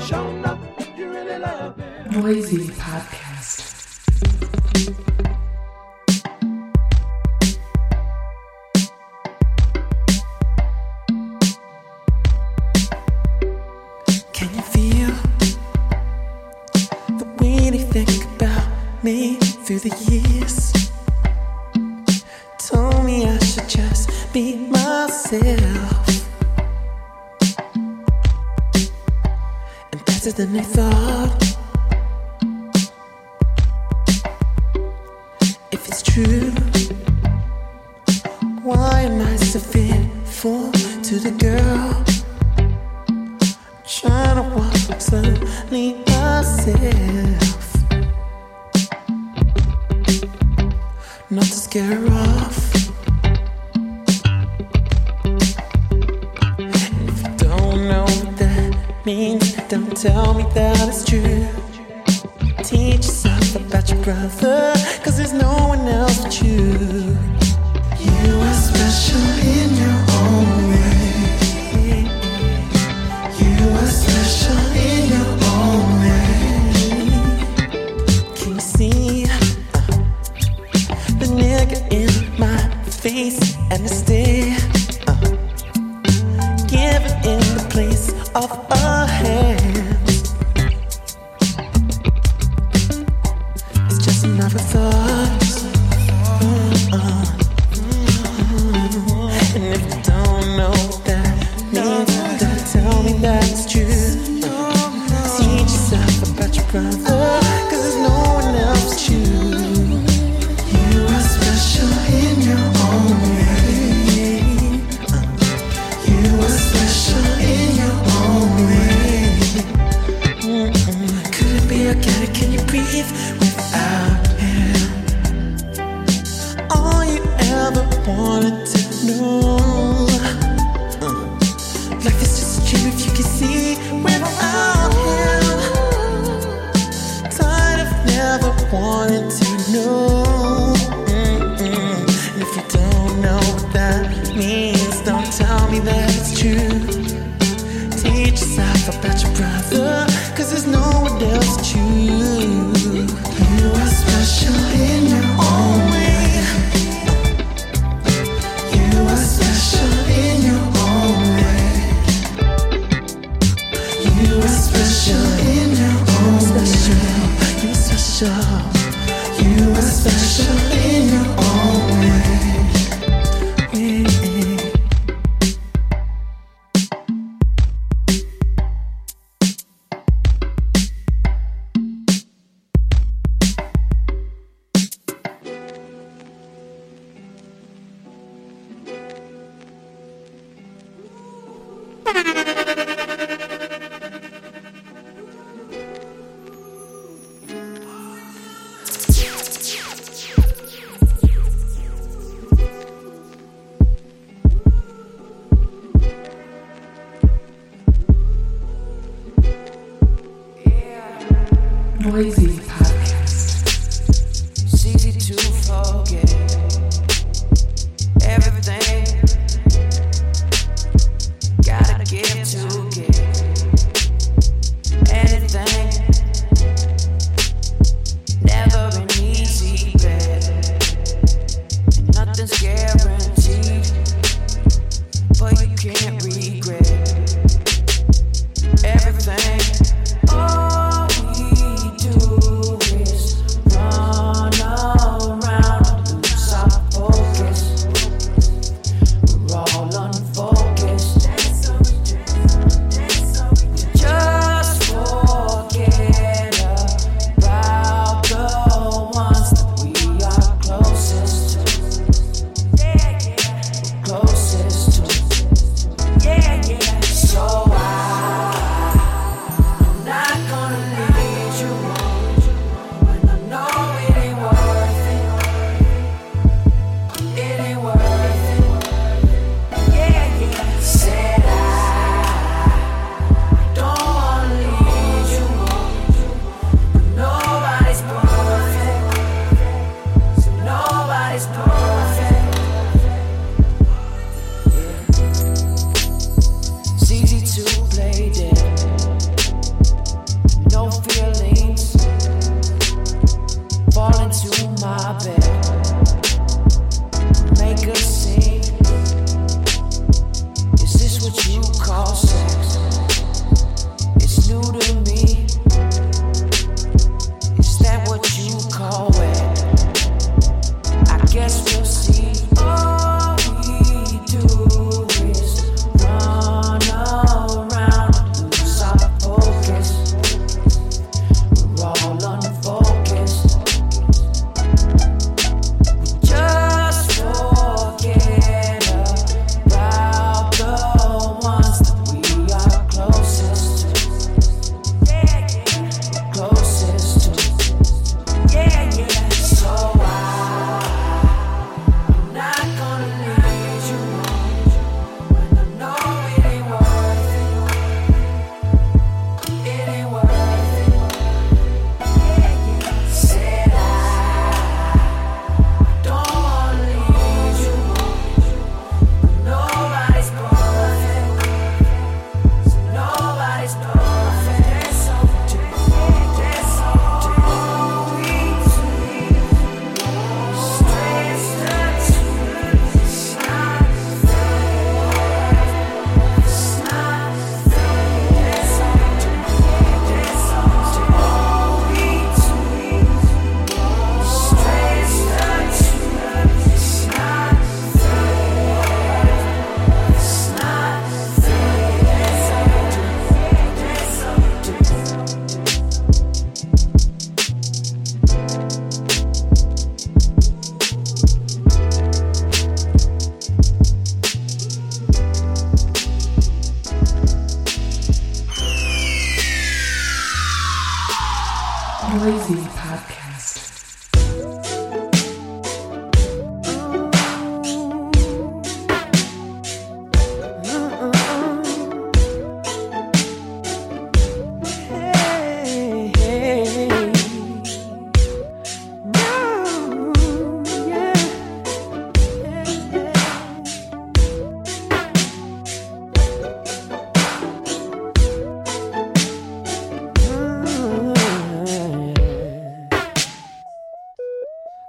Shown up, you really love him. Noisy podcast.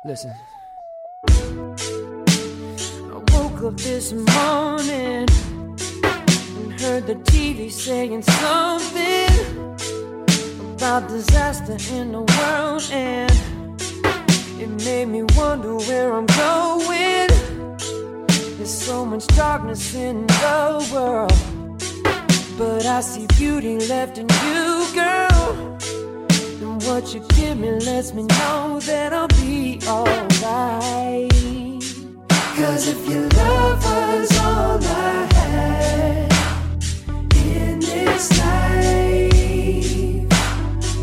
Listen. I woke up this morning and heard the TV saying something about disaster in the world, and it made me wonder where I'm going. There's so much darkness in the world, but I see beauty left in you, girl. What you give me lets me know that I'll be alright. Cause if your love was all I had in this life,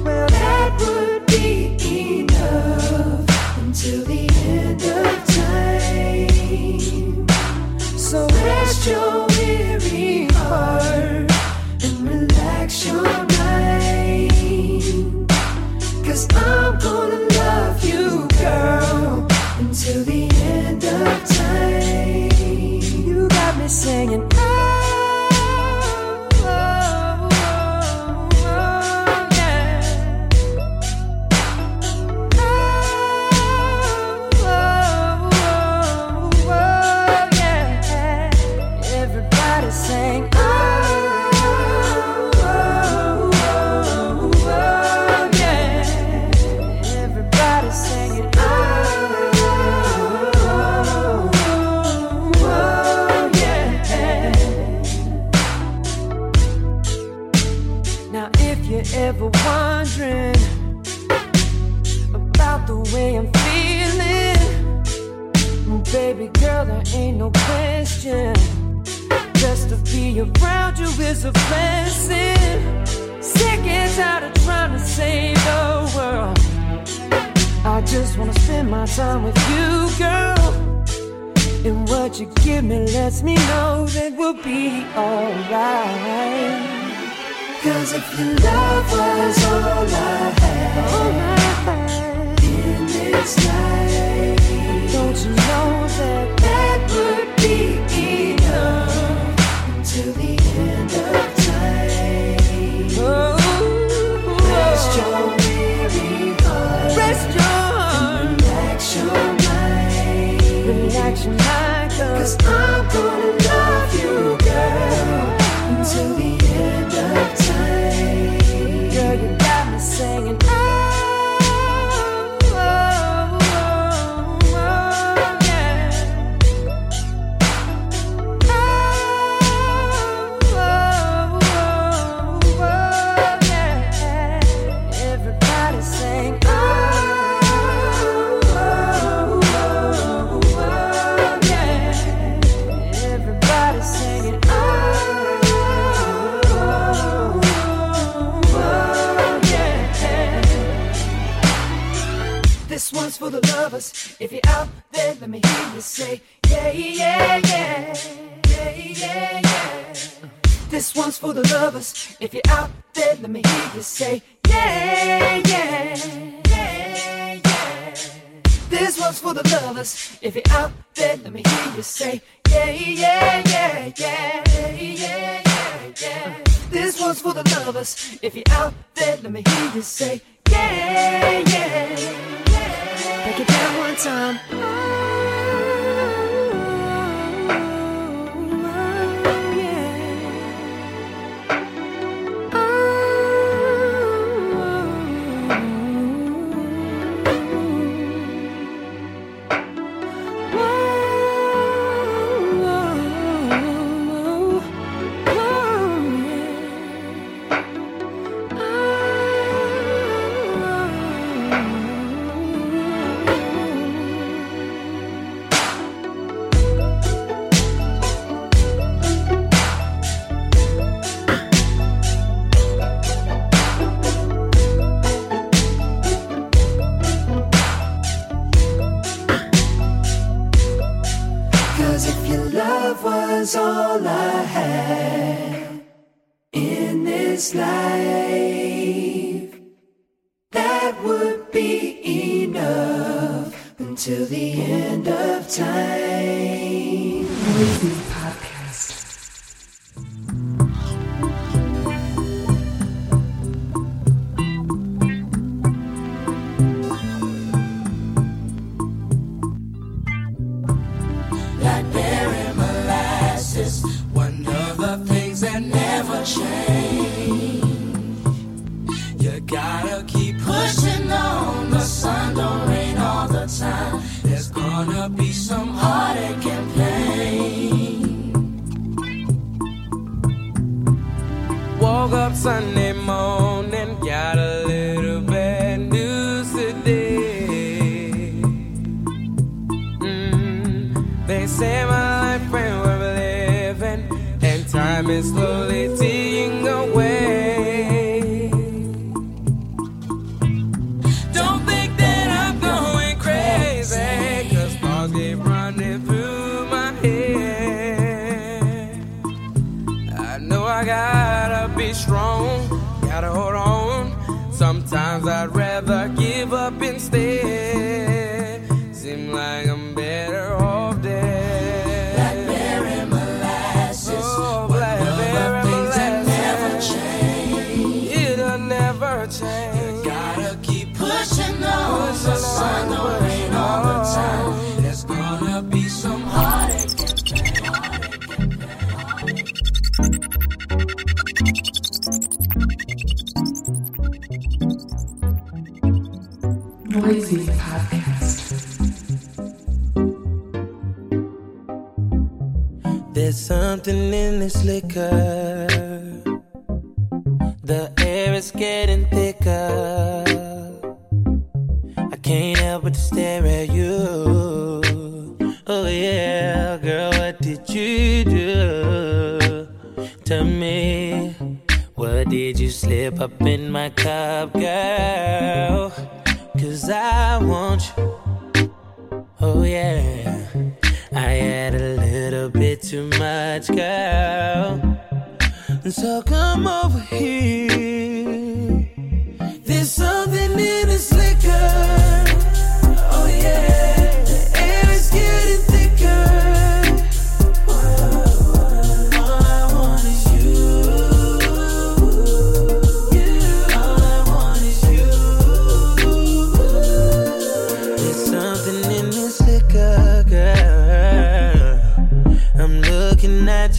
well, that would be enough until the end of time. So rest your wanna spend my time with you, girl. And what you give me lets me know that we'll be alright. Cause if your love was all I had in this life, don't you know that that would be enough until the end cause I'm gonna love you, girl, for the lovers. If you're out there, let me hear you say, yeah, yeah, yeah, yeah, yeah, yeah. This one's for the lovers. If you're out there, let me hear you say, yeah, yeah, yeah, yeah. This one's for the lovers. If you're out there, let me hear you say, yeah, yeah, yeah, yeah, yeah, yeah, yeah. This one's for the lovers. If you're out there, let me hear you say, yeah, yeah, yeah. Time.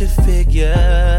to figure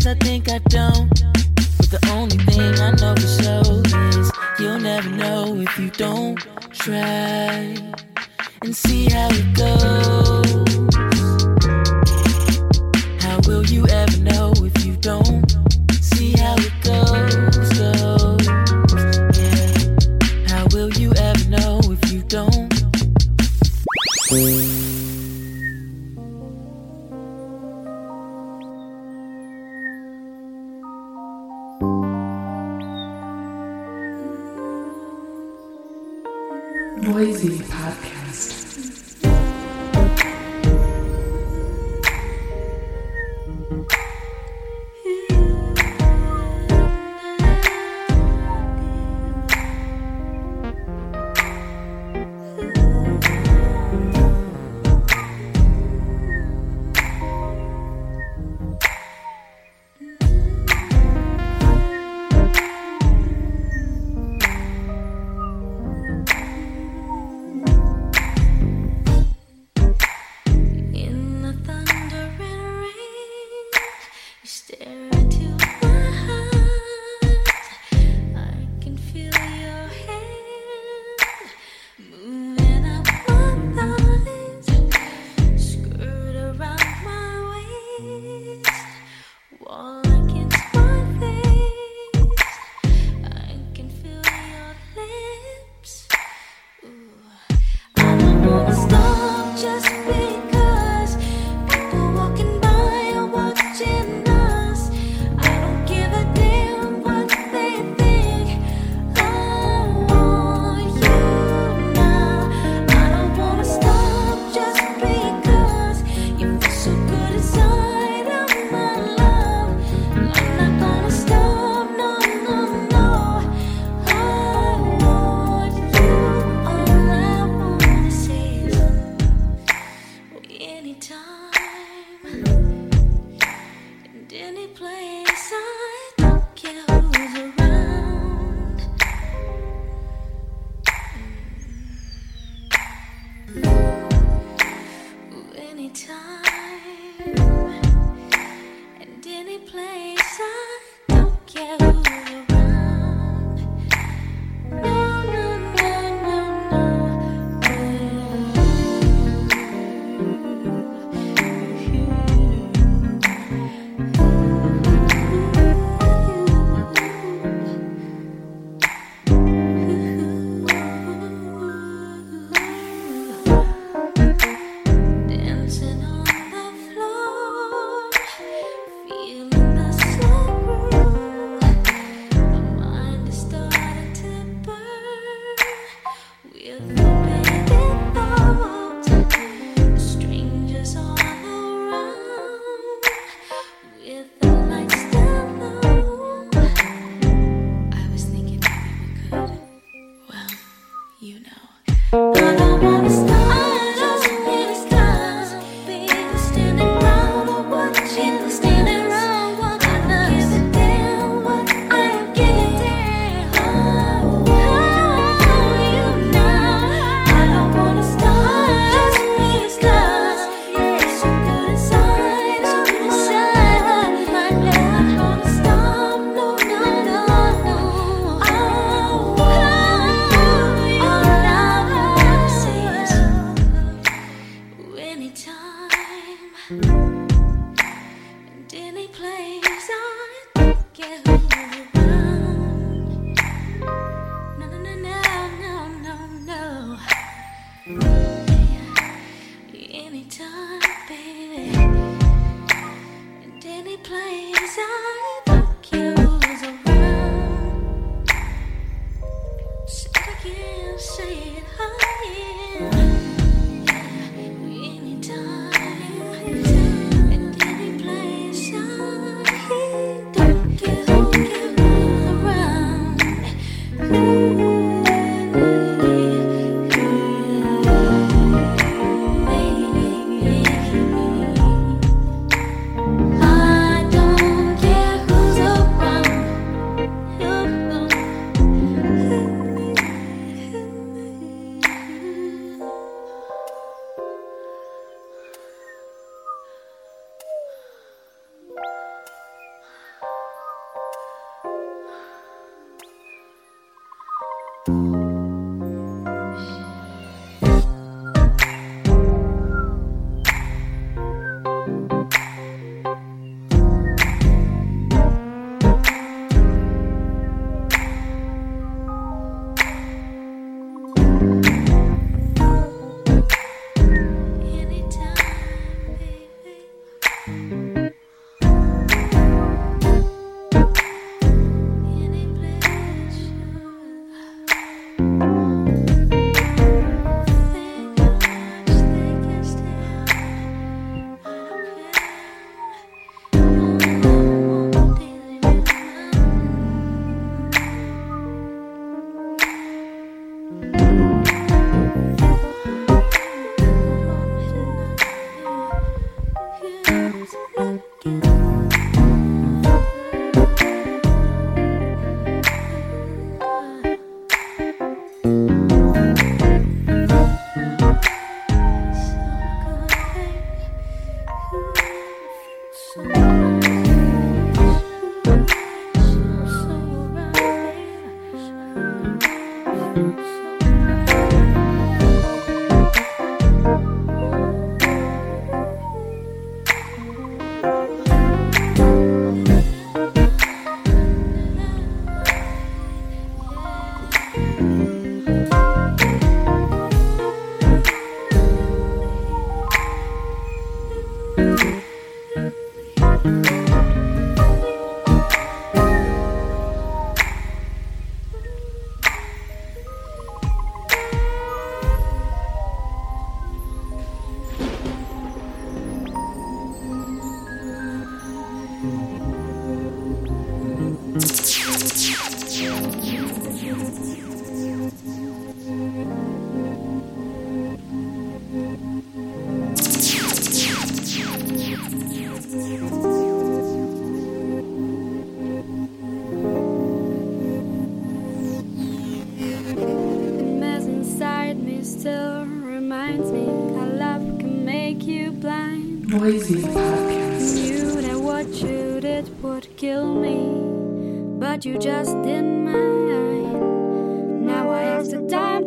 sometimes I think I don't. But the only thing I know for sure is you'll never know if you don't try and see how it goes.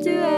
do it.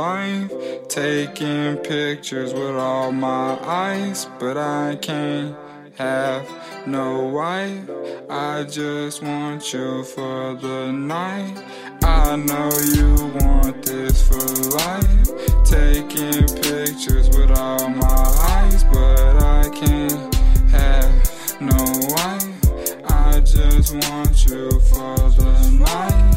Life. Taking pictures with all my eyes, but I can't have no wife. I just want you for the night. I know you want this for life. Taking pictures with all my eyes, but I can't have no wife. I just want you for the night.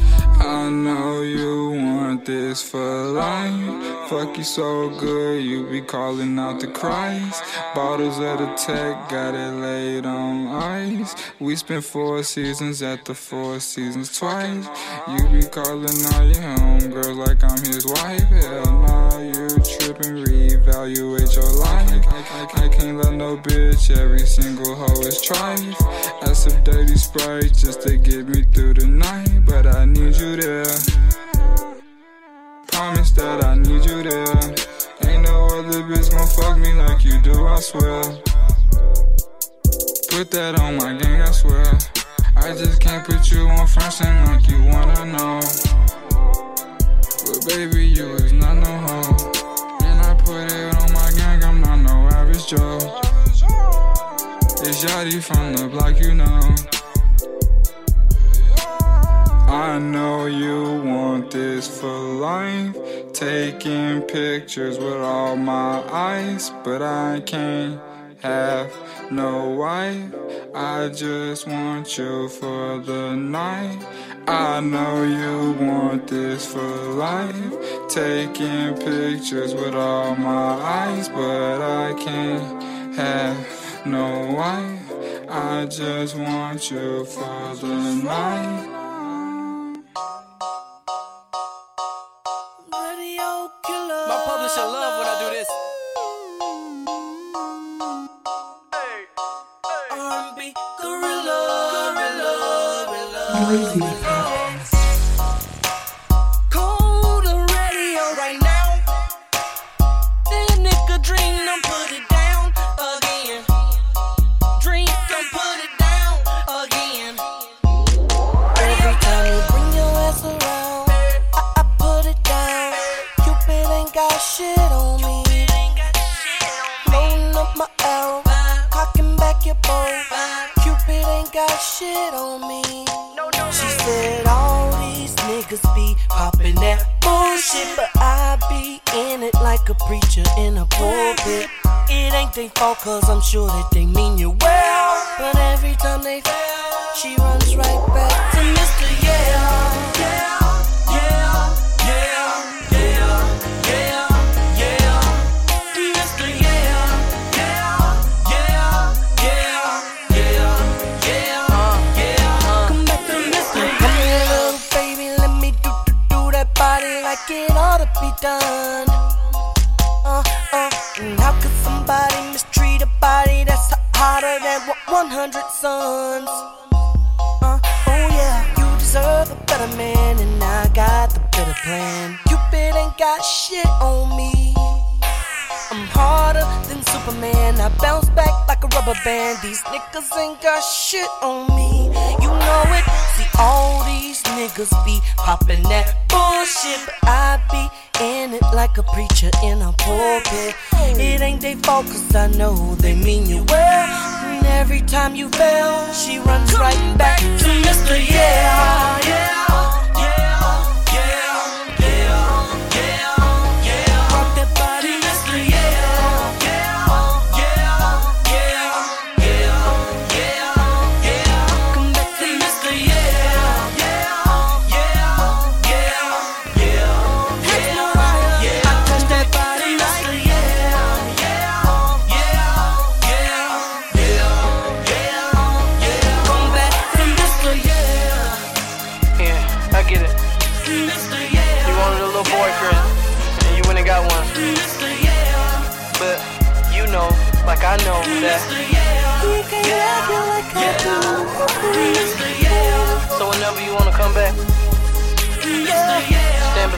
I know you want this for life. Fuck you so good, you be calling out the Christ. Bottles of the tech, got it laid on ice. We spent four seasons at the Four Seasons twice. You be calling all your homegirls like I'm his wife. Hell nah, you tripping, reevaluate your life. I, can't let no bitch, every single hoe is trife. Add some dirty sprite just to get me through the night, but I need you there. Promise that I need you there. Ain't no other bitch gon' fuck me like you do, I swear. Put that on my gang, I swear. I just can't put you on front end like you wanna know. But baby, you is not no hoe. And I put it on my gang, I'm not no average Joe. It's Yachty from the block, you know. I know you want this for life. Taking pictures with all my eyes, but I can't have no wife. I just want you for the night. I know you want this for life. Taking pictures with all my eyes, but I can't have no wife. I just want you for the night. My publisher love when I do this. Hey, hey. R&B gorilla, gorilla, gorilla. gorilla. preacher in a pulpit. It ain't they fault, cause I'm sure that they mean you well. But every time they fail, she runs right back to Mr. Yeah. yeah. It ought to be done. How could somebody mistreat a body that's hotter than 100 suns? Uh, oh yeah, you deserve a better man, and I got the better plan. Cupid ain't got shit on me. I'm harder than Superman. I bounce back like a rubber band. These niggas ain't got shit on me. You know it. All these niggas be popping that bullshit. But I be in it like a preacher in a pulpit. It ain't they fault, cause I know they mean you well. And every time you fail, she runs right back to Mr. Yeah. Yeah.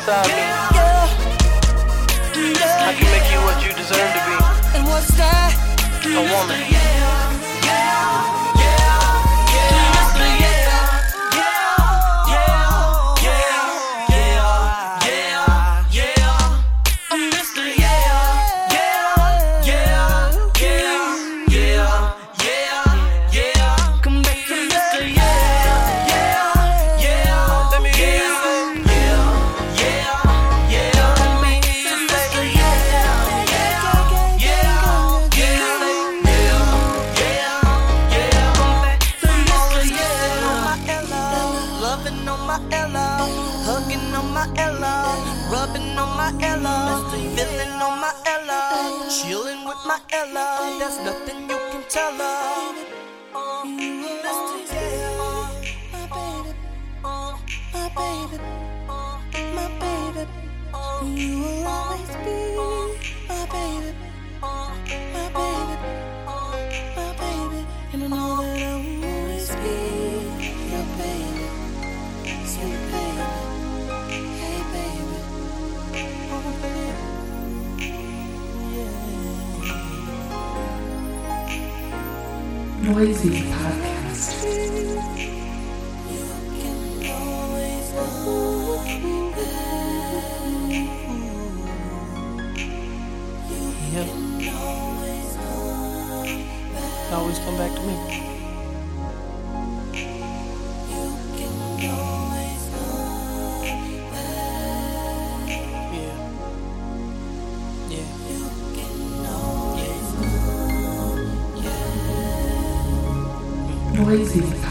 Stand beside me. I can make you what you deserve to be. And what's that? A woman. Ella. There's nothing you can tell her. My baby, my baby, you will always be my baby, my baby, my baby, and I know Noisy Podcast. Yep. Always come back to me. Crazy.